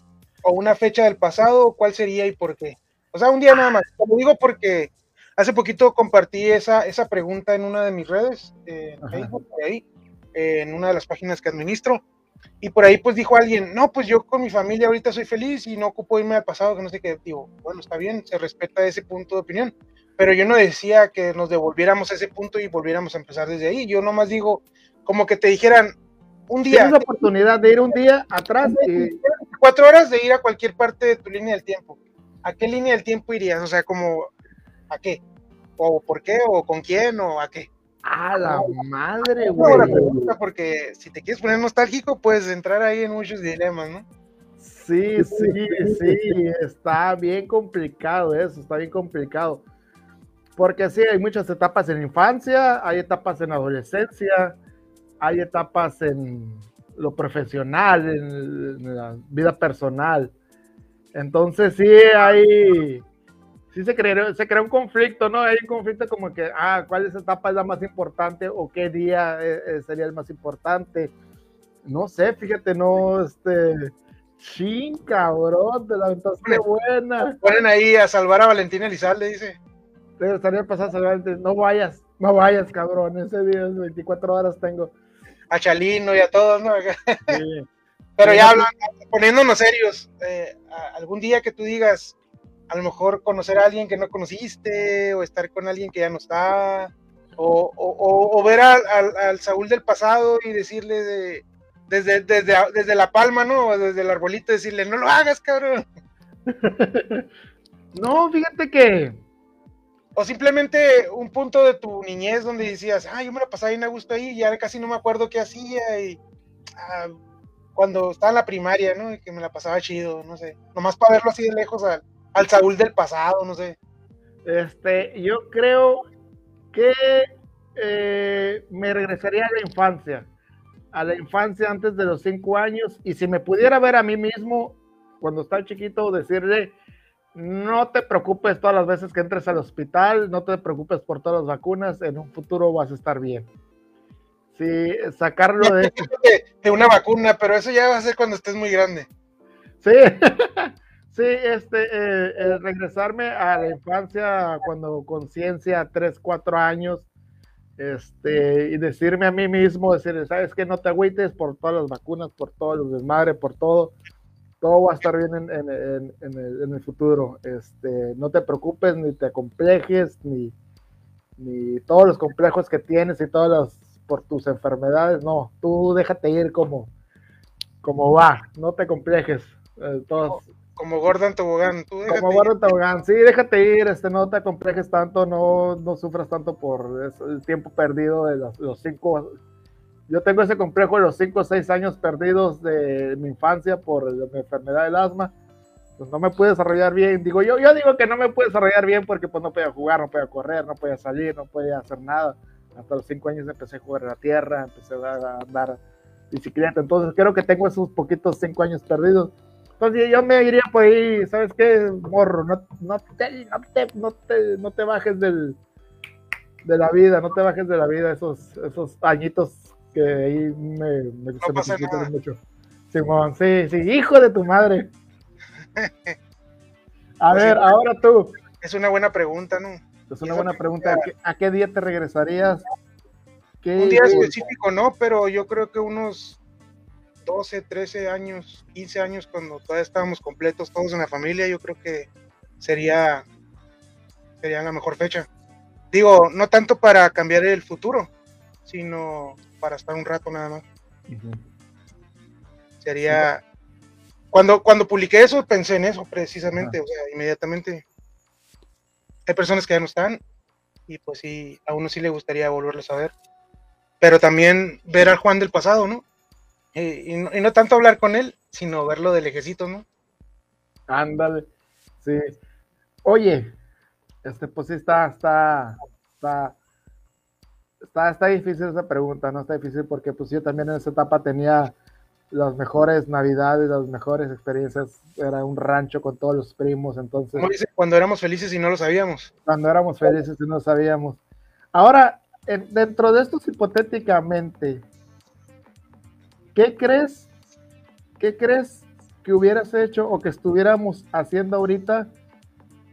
o una fecha del pasado, ¿cuál sería y por qué? O sea, un día nada más. Lo digo porque hace poquito compartí esa, esa pregunta en una de mis redes, en Facebook, ahí, en una de las páginas que administro. Y por ahí pues dijo alguien, no, pues yo con mi familia ahorita soy feliz y no ocupo irme al pasado, que no sé qué. Digo, bueno, está bien, se respeta ese punto de opinión, pero yo no decía que nos devolviéramos a ese punto y volviéramos a empezar desde ahí. Yo nomás digo, como que te dijeran, un día... Tienes la oportunidad de ir un día atrás. Cuatro horas de ir a cualquier parte de tu línea del tiempo. ¿A qué línea del tiempo irías? O sea, como, ¿a qué? ¿O por qué? ¿O con quién? ¿O a qué? A la madre, güey. porque si te quieres poner nostálgico, puedes entrar ahí en muchos dilemas, ¿no? Sí, sí, sí, está bien complicado eso, está bien complicado. Porque sí, hay muchas etapas en infancia, hay etapas en adolescencia, hay etapas en lo profesional, en la vida personal. Entonces sí hay sí se creó, se creó un conflicto, ¿no? Hay un conflicto como que, ah, ¿cuál es etapa es la más importante o qué día eh, eh, sería el más importante? No sé, fíjate, no, este, ching, cabrón, te la aventaste buena. Ponen ahí a salvar a Valentina Elizalde, dice. Pero estaría pasando a salvar, no vayas, no vayas, cabrón, ese día 24 horas tengo. A Chalino y a todos, ¿no? Sí. (laughs) Pero ya hablando, poniéndonos serios, eh, algún día que tú digas, a lo mejor conocer a alguien que no conociste o estar con alguien que ya no está, o, o, ver al, Saúl del pasado y decirle de, desde, desde, desde la palma, ¿no? Desde el arbolito, decirle, no lo hagas, cabrón. (laughs) no, fíjate que... O simplemente un punto de tu niñez donde decías, ah, yo me la pasaba bien a gusto ahí, y ya casi no me acuerdo qué hacía, y ah, cuando estaba en la primaria, ¿no? Y que me la pasaba chido, no sé. Nomás para verlo así de lejos al, Saúl del pasado, no sé. Este, yo creo que eh, me regresaría a la infancia, a la infancia antes de los cinco años, y si me pudiera ver a mí mismo cuando estaba chiquito, decirle, no te preocupes todas las veces que entres al hospital, no te preocupes por todas las vacunas, en un futuro vas a estar bien. Sí, sacarlo de... de una vacuna, pero eso ya va a ser cuando estés muy grande. Sí, (laughs) Sí, este, eh, eh, regresarme a la infancia cuando conciencia, 3, 4 años, este, y decirme a mí mismo, decir, sabes que no te agüites por todas las vacunas, por todos los desmadres, por todo, todo va a estar bien en, en, en, el, en, el, futuro. Este, no te preocupes, ni te complejes, ni, ni todos los complejos que tienes y todas las por tus enfermedades, no, tú déjate ir como, como va, no te complejes. Eh, todos, como Gordon Tobogán. Como Gordon Tobogán, sí, déjate ir, este, no te complejes tanto, no, no sufras tanto por el tiempo perdido de los, cinco. Yo tengo ese complejo de los cinco o seis años perdidos de mi infancia por mi enfermedad del asma. Pues no me pude desarrollar bien. Digo, yo, yo digo que no me pude desarrollar bien porque pues no podía jugar, no podía correr, no podía salir, no podía hacer nada. Hasta los cinco años empecé a jugar en la tierra, empecé a andar bicicleta. Entonces creo que tengo esos poquitos cinco años perdidos entonces yo me iría por ahí, ¿sabes qué, morro? No, no, te, no, te, no, te, no te bajes del, de la vida, no te bajes de la vida esos, esos añitos que ahí me, me, no se me mucho. Simón, sí, sí, hijo de tu madre. (laughs) A pues ver, ahora tú. Es una buena pregunta, ¿no? Es una buena pregunta. ¿A qué, día te regresarías? Un día específico, no, pero yo creo que unos 12, 13 años, 15 años, cuando todavía estábamos completos todos en la familia, yo creo que sería, sería la mejor fecha. Digo, no tanto para cambiar el futuro, sino para estar un rato nada más. Sería. Cuando, cuando publiqué eso, pensé en eso precisamente, o sea, inmediatamente. Hay personas que ya no están, y pues sí, a uno sí le gustaría volverlos a ver. Pero también ver al Juan del pasado, ¿no? Y, no, tanto hablar con él, sino verlo de lejecito, ¿no? Ándale, sí. Oye, este, pues sí está, está, está, está, está difícil esa pregunta, ¿no? Está difícil porque pues yo también en esa etapa tenía las mejores navidades, las mejores experiencias, era un rancho con todos los primos, entonces... dice, cuando éramos felices y no lo sabíamos. Cuando éramos felices y no lo sabíamos. Ahora, dentro de estos hipotéticamente, ¿qué crees, qué crees que hubieras hecho o que estuviéramos haciendo ahorita,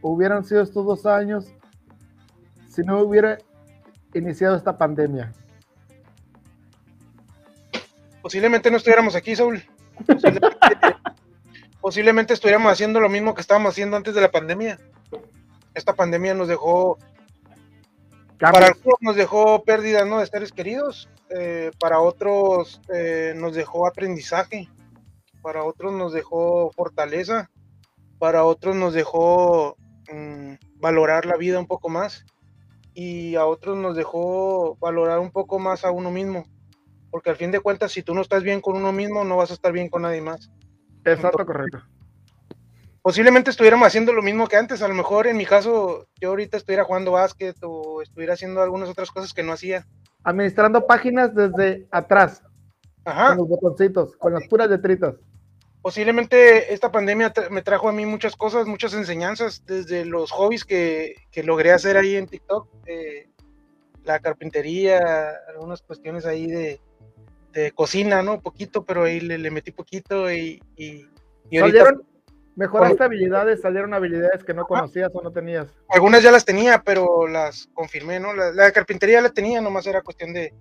hubieran sido estos dos años, si no hubiera iniciado esta pandemia? Posiblemente no estuviéramos aquí, Saúl. Posiblemente, estuviéramos haciendo lo mismo que estábamos haciendo antes de la pandemia. Esta pandemia nos dejó, para algunos nos dejó pérdida ¿no? de seres queridos, eh, para otros eh, nos dejó aprendizaje, para otros nos dejó fortaleza, para otros nos dejó mm, valorar la vida un poco más y a otros nos dejó valorar un poco más a uno mismo porque al fin de cuentas, si tú no estás bien con uno mismo, no vas a estar bien con nadie más. Exacto, correcto. Posiblemente estuviéramos haciendo lo mismo que antes, a lo mejor en mi caso, yo ahorita estuviera jugando básquet o estuviera haciendo algunas otras cosas que no hacía. Administrando páginas desde atrás. Ajá. Con los botoncitos, con las puras letritas. Posiblemente esta pandemia me trajo a mí muchas cosas, muchas enseñanzas, desde los hobbies que, logré hacer ahí en TikTok, eh, la carpintería, algunas cuestiones ahí de, de cocina, ¿no? Poquito, pero ahí le, metí poquito y, y, ¿Salieron, mejoraste habilidades, salieron habilidades que no conocías o no tenías? Algunas ya las tenía, pero las confirmé, ¿no? La, de carpintería la tenía, nomás era cuestión de,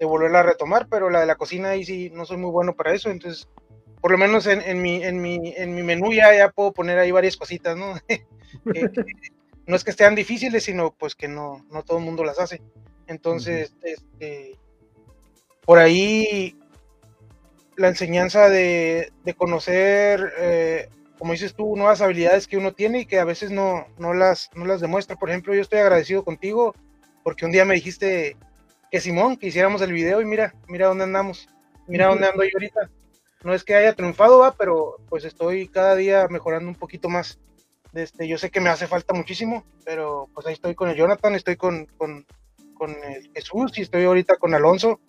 volverla a retomar, pero la de la cocina ahí sí no soy muy bueno para eso, entonces por lo menos en, mi, en, mi, en mi menú ya, ya puedo poner ahí varias cositas, ¿no? (laughs) no es que estén difíciles, sino pues que no, no todo el mundo las hace. Entonces, este, por ahí la enseñanza de, conocer, eh, como dices tú, nuevas habilidades que uno tiene y que a veces no, no, las, no las demuestra. Por ejemplo, yo estoy agradecido contigo porque un día me dijiste que Simón, que hiciéramos el video y mira, mira dónde andamos, mira dónde ando yo ahorita. No es que haya triunfado, va, pero pues estoy cada día mejorando un poquito más. Este, yo sé que me hace falta muchísimo, pero pues ahí estoy con el Jonathan, estoy con, con, con el Jesús y estoy ahorita con Alonso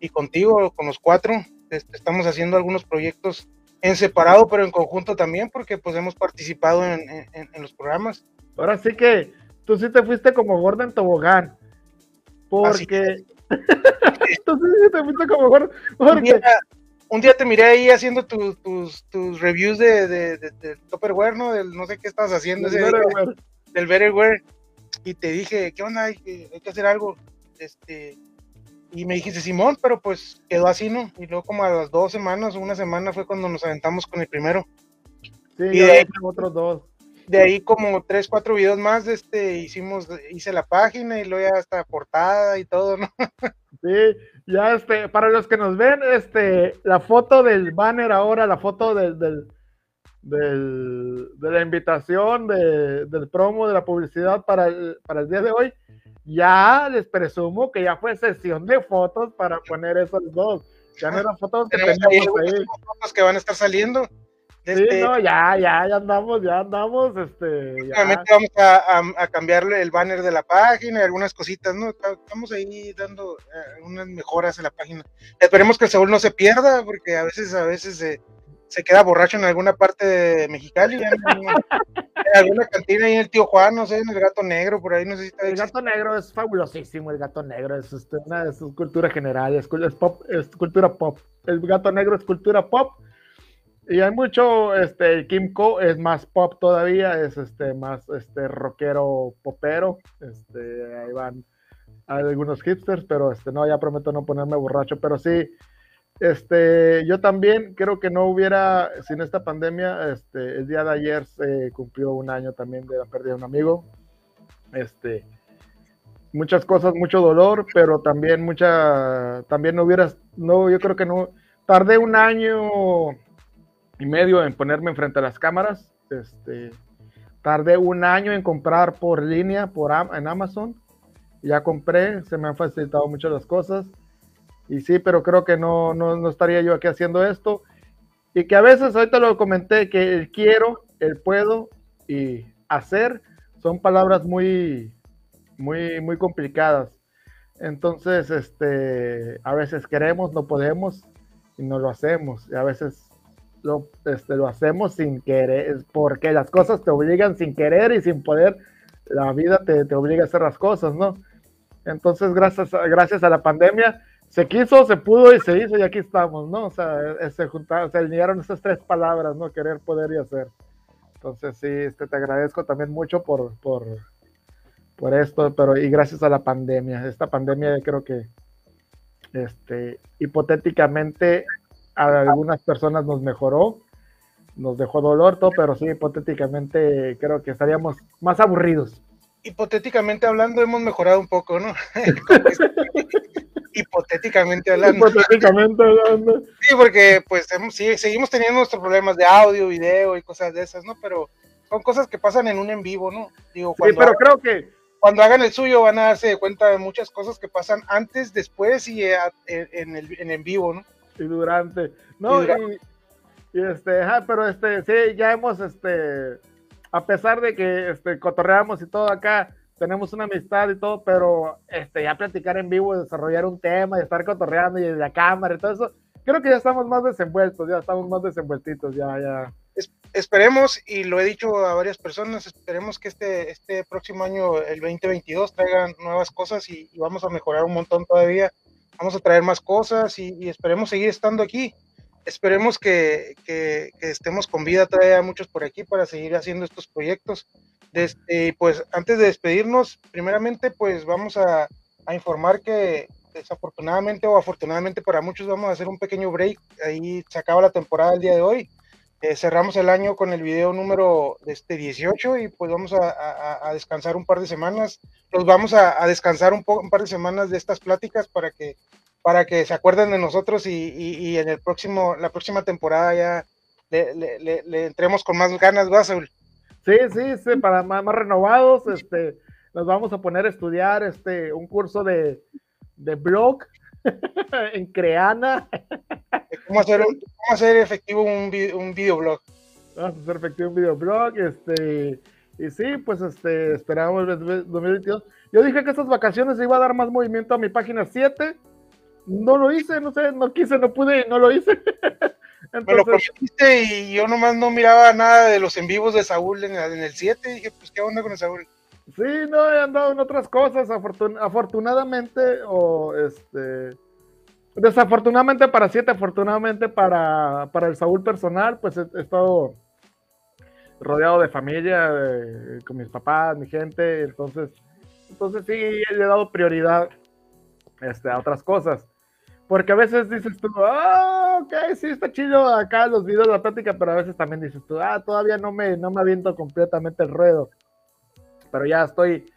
y contigo, con los cuatro, este, estamos haciendo algunos proyectos en separado, pero en conjunto también, porque pues hemos participado en, los programas. Ahora sí que tú sí te fuiste como Gordon Tobogán, porque... (laughs) tú sí te fuiste como Gordon, Un, día, te miré ahí haciendo tus, tus, reviews de, de, de, Topperware, ¿no? Del, no sé qué estabas haciendo. Del Betterware. Del Betterware. Y te dije, ¿qué onda? Hay que, hay que hacer algo. Este, y me dijiste, Simón, pero pues quedó así, ¿no? Y luego como a las dos semanas una semana fue cuando nos aventamos con el primero. Sí, y de ahí, otros dos. De ahí como tres, cuatro videos más, este, hicimos, hice la página y luego ya hasta portada y todo, ¿no? (laughs) Sí, ya este, para los que nos ven, este, la foto del banner ahora, la foto del, del, de la invitación, del promo, de la publicidad para para el día de hoy, ya les presumo que ya fue sesión de fotos para poner esos dos. Ya no eran fotos que teníamos ahí. fotos que van a estar saliendo. Sí, este no, ya, ya, ya andamos, ya andamos, este. Ya. vamos a, a, cambiarle el banner de la página y algunas cositas, ¿no? Estamos ahí dando eh, unas mejoras en la página. Esperemos que el Saúl no se pierda, porque a veces, a veces se se queda borracho en alguna parte de Mexicali, en, alguna cantina ahí en el tío Juan, no sé, en el gato negro, por ahí no sé si está El gato negro es fabulosísimo, el gato negro es este, una de sus culturas generales, es, pop, es cultura pop. El gato negro es cultura pop. Y hay mucho, este, Kimco es más pop todavía, es este, más este, rockero popero. Este, ahí van hay algunos hipsters, pero este, no, ya prometo no ponerme borracho, pero sí, este, yo también creo que no hubiera, sin esta pandemia, este, el día de ayer se cumplió un año también de la pérdida de un amigo. Este, muchas cosas, mucho dolor, pero también mucha, también no hubieras, no, yo creo que no, tardé un año y medio en ponerme enfrente a las cámaras, este, tardé un año en comprar por línea, por en Amazon, ya compré, se me han facilitado mucho las cosas. Y sí, pero creo que no, no, estaría yo aquí haciendo esto. Y que a veces, ahorita lo comenté, que el quiero, el puedo y hacer son palabras muy, muy, muy complicadas. Entonces, este, a veces queremos, no podemos y no lo hacemos. Y a veces lo, este, lo hacemos sin querer, porque las cosas te obligan sin querer y sin poder la vida te, te, obliga a hacer las cosas, ¿no? Entonces, gracias, gracias a la pandemia, se quiso, se pudo y se hizo y aquí estamos, ¿no? O sea, eh, se juntaron, se alinearon esas tres palabras, ¿no? Querer, poder y hacer. Entonces, sí, este, te agradezco también mucho por, por, por esto, pero y gracias a la pandemia. Esta pandemia creo que, este, hipotéticamente, a algunas personas nos mejoró, nos dejó dolor, todo, pero sí, hipotéticamente creo que estaríamos más aburridos. Hipotéticamente hablando, hemos mejorado un poco, ¿no? (laughs) hipotéticamente hablando. Hipotéticamente hablando. Sí, porque pues sí, seguimos teniendo nuestros problemas de audio, video y cosas de esas, ¿no? Pero son cosas que pasan en un en vivo, ¿no? Digo, sí, pero creo que cuando hagan el suyo van a darse cuenta de muchas cosas que pasan antes, después y eh, en, el en, vivo, ¿no? Y durante. No, y, este, pero este, sí, ya hemos, este, a pesar de que este, cotorreamos y todo acá, tenemos una amistad y todo, pero este, ya platicar en vivo, desarrollar un tema y estar cotorreando y la cámara y todo eso, creo que ya estamos más desenvueltos, ya estamos más desenvueltitos, ya, ya. esperemos, y lo he dicho a varias personas, esperemos que este, este próximo año, el 2022, traigan nuevas cosas y, vamos a mejorar un montón todavía. Vamos a traer más cosas y esperemos seguir estando aquí esperemos que, estemos con vida todavía muchos por aquí para seguir haciendo estos proyectos. Desde, pues antes de despedirnos, primeramente pues vamos a, informar que desafortunadamente o afortunadamente para muchos vamos a hacer un pequeño break. Ahí se acaba la temporada el día de hoy. Eh, cerramos el año con el video número este 18 y pues vamos a, descansar un par de semanas. Los vamos a, descansar un, un par de semanas de estas pláticas para que para que se acuerden de nosotros y, en el próximo, la próxima temporada ya le, entremos con más ganas, ¿verdad, Saúl? Sí, sí, sí, para más, renovados, este, nos vamos a poner a estudiar este, un curso de, blog (laughs) en Creana. ¿Cómo hacer, cómo hacer efectivo un, un videoblog? Vamos a hacer efectivo un videoblog, este, y sí, pues este, esperamos el 2022. Yo dije que estas vacaciones iba a dar más movimiento a mi página 7 no lo hice, no sé, no quise, no pude, no lo hice. (laughs) Me lo prometiste y yo nomás no miraba nada de los en vivos de Saúl en, el 7. Dije, pues, ¿qué onda con el Saúl? Sí, no, he andado en otras cosas, afortunadamente, o este. Desafortunadamente para 7, afortunadamente para, para el Saúl personal, pues he, estado rodeado de familia, con mis papás, mi gente, entonces, entonces sí, le he dado prioridad este, a otras cosas. Porque a veces dices tú, ah, ok, sí, está chido acá los videos de la plática, pero a veces también dices tú, ah, todavía no me, no me aviento completamente el ruedo. Pero ya estoy,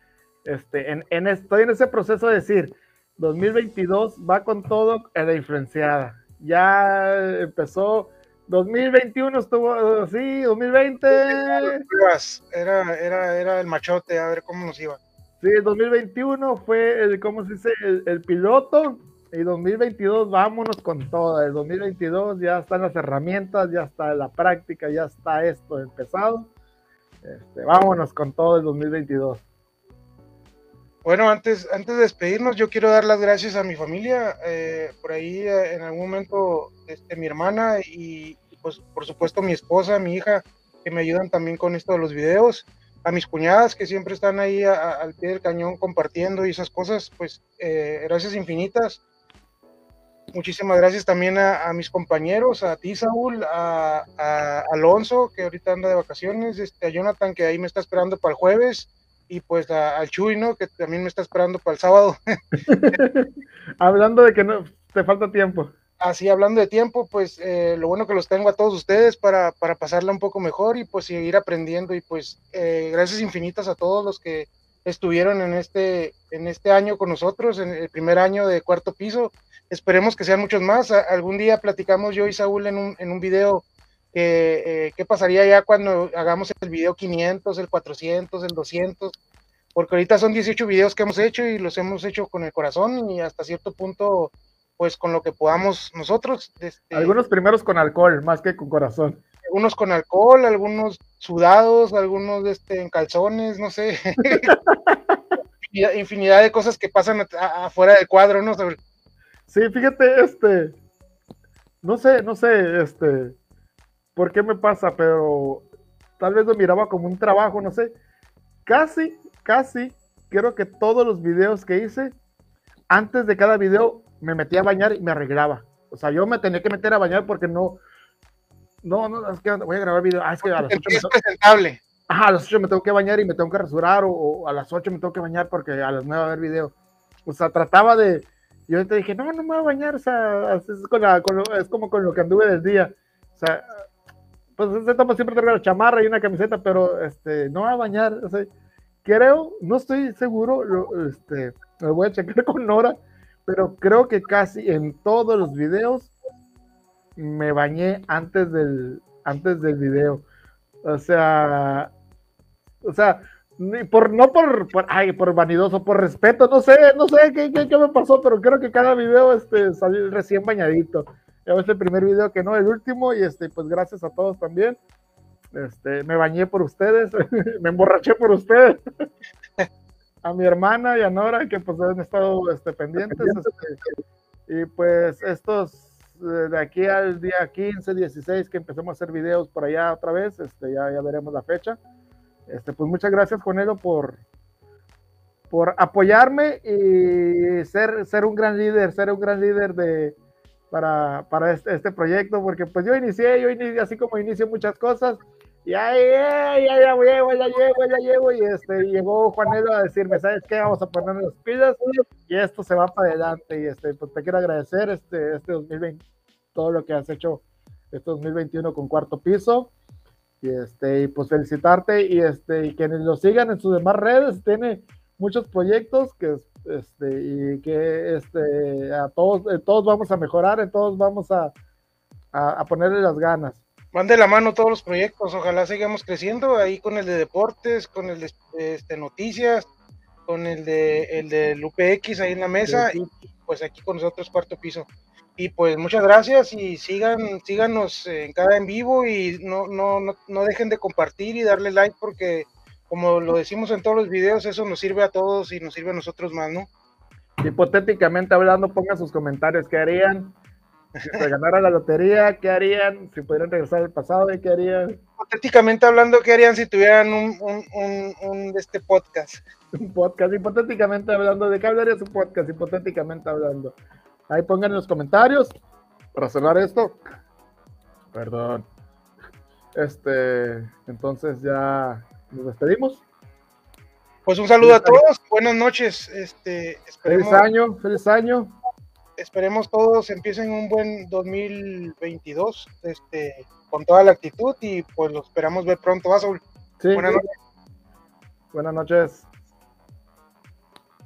este, en, en, estoy en ese proceso de decir, 2022 va con todo en la influenciada. Ya empezó, 2021 estuvo, sí, 2020. Era, era, era el machote, a ver cómo nos iba. Sí, 2021 fue el, ¿cómo se dice? El, el piloto y 2022 vámonos con todo. El 2022 ya están las herramientas, ya está la práctica, ya está esto empezado. Este, vámonos con todo el 2022. Bueno, antes, antes de despedirnos, yo quiero dar las gracias a mi familia. Eh, por ahí eh, en algún momento este, mi hermana y pues por supuesto mi esposa, mi hija, que me ayudan también con esto de los videos a mis cuñadas que siempre están ahí al pie del cañón compartiendo y esas cosas, pues eh, gracias infinitas. Muchísimas gracias también a, mis compañeros, a ti, Saúl, a, Alonso, que ahorita anda de vacaciones, este, a Jonathan, que ahí me está esperando para el jueves, y pues al Chuy, ¿no? Que también me está esperando para el sábado. (laughs) (laughs) Hablando de que no te falta tiempo. Así, hablando de tiempo, pues eh, lo bueno que los tengo a todos ustedes para, para pasarla un poco mejor y pues seguir aprendiendo y pues eh, gracias infinitas a todos los que estuvieron en este, en este año con nosotros, en el primer año de cuarto piso. Esperemos que sean muchos más. algún día platicamos yo y Saúl en un, en un video que eh, qué pasaría ya cuando hagamos el video 500, el 400, el 200, porque ahorita son 18 videos que hemos hecho y los hemos hecho con el corazón y hasta cierto punto, pues con lo que podamos nosotros. Este, algunos primeros con alcohol, más que con corazón. Algunos con alcohol, algunos sudados, algunos este, en calzones, no sé. (laughs) infinidad de cosas que pasan afuera del cuadro, ¿no? Sí, fíjate, este, no sé, no sé, este, por qué me pasa, pero tal vez lo miraba como un trabajo, no sé. Casi, casi, creo que todos los videos que hice, antes de cada video me metía a bañar y me arreglaba. O sea, yo me tenía que meter a bañar porque no, no, no, es que voy a grabar video. Ah, es que a las 8 es presentable. Ajá, a las 8 me tengo que bañar y me tengo que rasurar, o, a las 8 me tengo que bañar porque a las 9 va a haber video. O sea, trataba de, yo ahorita dije, no, no me voy a bañar, o sea, es, es como con lo que anduve del día. O sea, pues ese toma siempre traigo la chamarra y una camiseta, pero este, no voy a bañar. Creo, no estoy seguro, lo, este, me voy a checar (laughs) con Nora, pero creo que casi en todos los videos me bañé antes del, antes del video. O sea, o sea, por, no por, por, ay, por vanidoso, por respeto, no sé, no sé qué, qué, me pasó, pero creo que cada video este, salió recién bañadito. Ya ves el primer video que no, el último, y este, pues gracias a todos también. Este, me bañé por ustedes, (laughs) me emborraché por ustedes. (laughs) a mi hermana y a Nora, que pues han estado este, pendientes. Este, y pues estos, de aquí al día 15, 16, que empecemos a hacer videos por allá otra vez, este, ya, ya veremos la fecha. Este, pues muchas gracias, Juanelo, por, por apoyarme y ser, ser un gran líder, ser un gran líder de, para, para este, este, proyecto, porque pues yo inicié, yo inicié, así como inicio muchas cosas, y ahí, ya, ya, ya llevo, ya llevo, ya llevo, y este, llegó Juanelo a decirme, ¿sabes qué? Vamos a poner las pilas, y esto se va para adelante, y este, pues te quiero agradecer este, este 2020, todo lo que has hecho este 2021 con cuarto piso, y este, y pues felicitarte y este, y quienes lo sigan en sus demás redes, tiene muchos proyectos que este, y que este, a todos, todos vamos a mejorar, en todos vamos a, a, ponerle las ganas. Van de la mano todos los proyectos, ojalá sigamos creciendo ahí con el de deportes, con el de este, noticias, con el de el del UPX ahí en la mesa y pues aquí con nosotros cuarto piso. Y pues muchas gracias y sigan, síganos en cada en vivo y no, no, no, no dejen de compartir y darle like porque como lo decimos en todos los videos, eso nos sirve a todos y nos sirve a nosotros más, ¿no? Hipotéticamente hablando, pongan sus comentarios, ¿qué harían? Si ganara la lotería, ¿qué harían? Si pudieran regresar al pasado, ¿qué harían? Hipotéticamente hablando, ¿qué harían si tuvieran un, un, un, un este podcast? Un podcast, hipotéticamente hablando, ¿de qué hablaría su podcast? Hipotéticamente hablando. Ahí pongan en los comentarios para cerrar esto. Perdón. Este, entonces ya nos despedimos. Pues un saludo a todos, buenas noches. Este, feliz año, feliz año. Esperemos todos empiecen un buen 2022 este, con toda la actitud y pues lo esperamos ver pronto. ¿Va, Buenas noches. Buenas noches.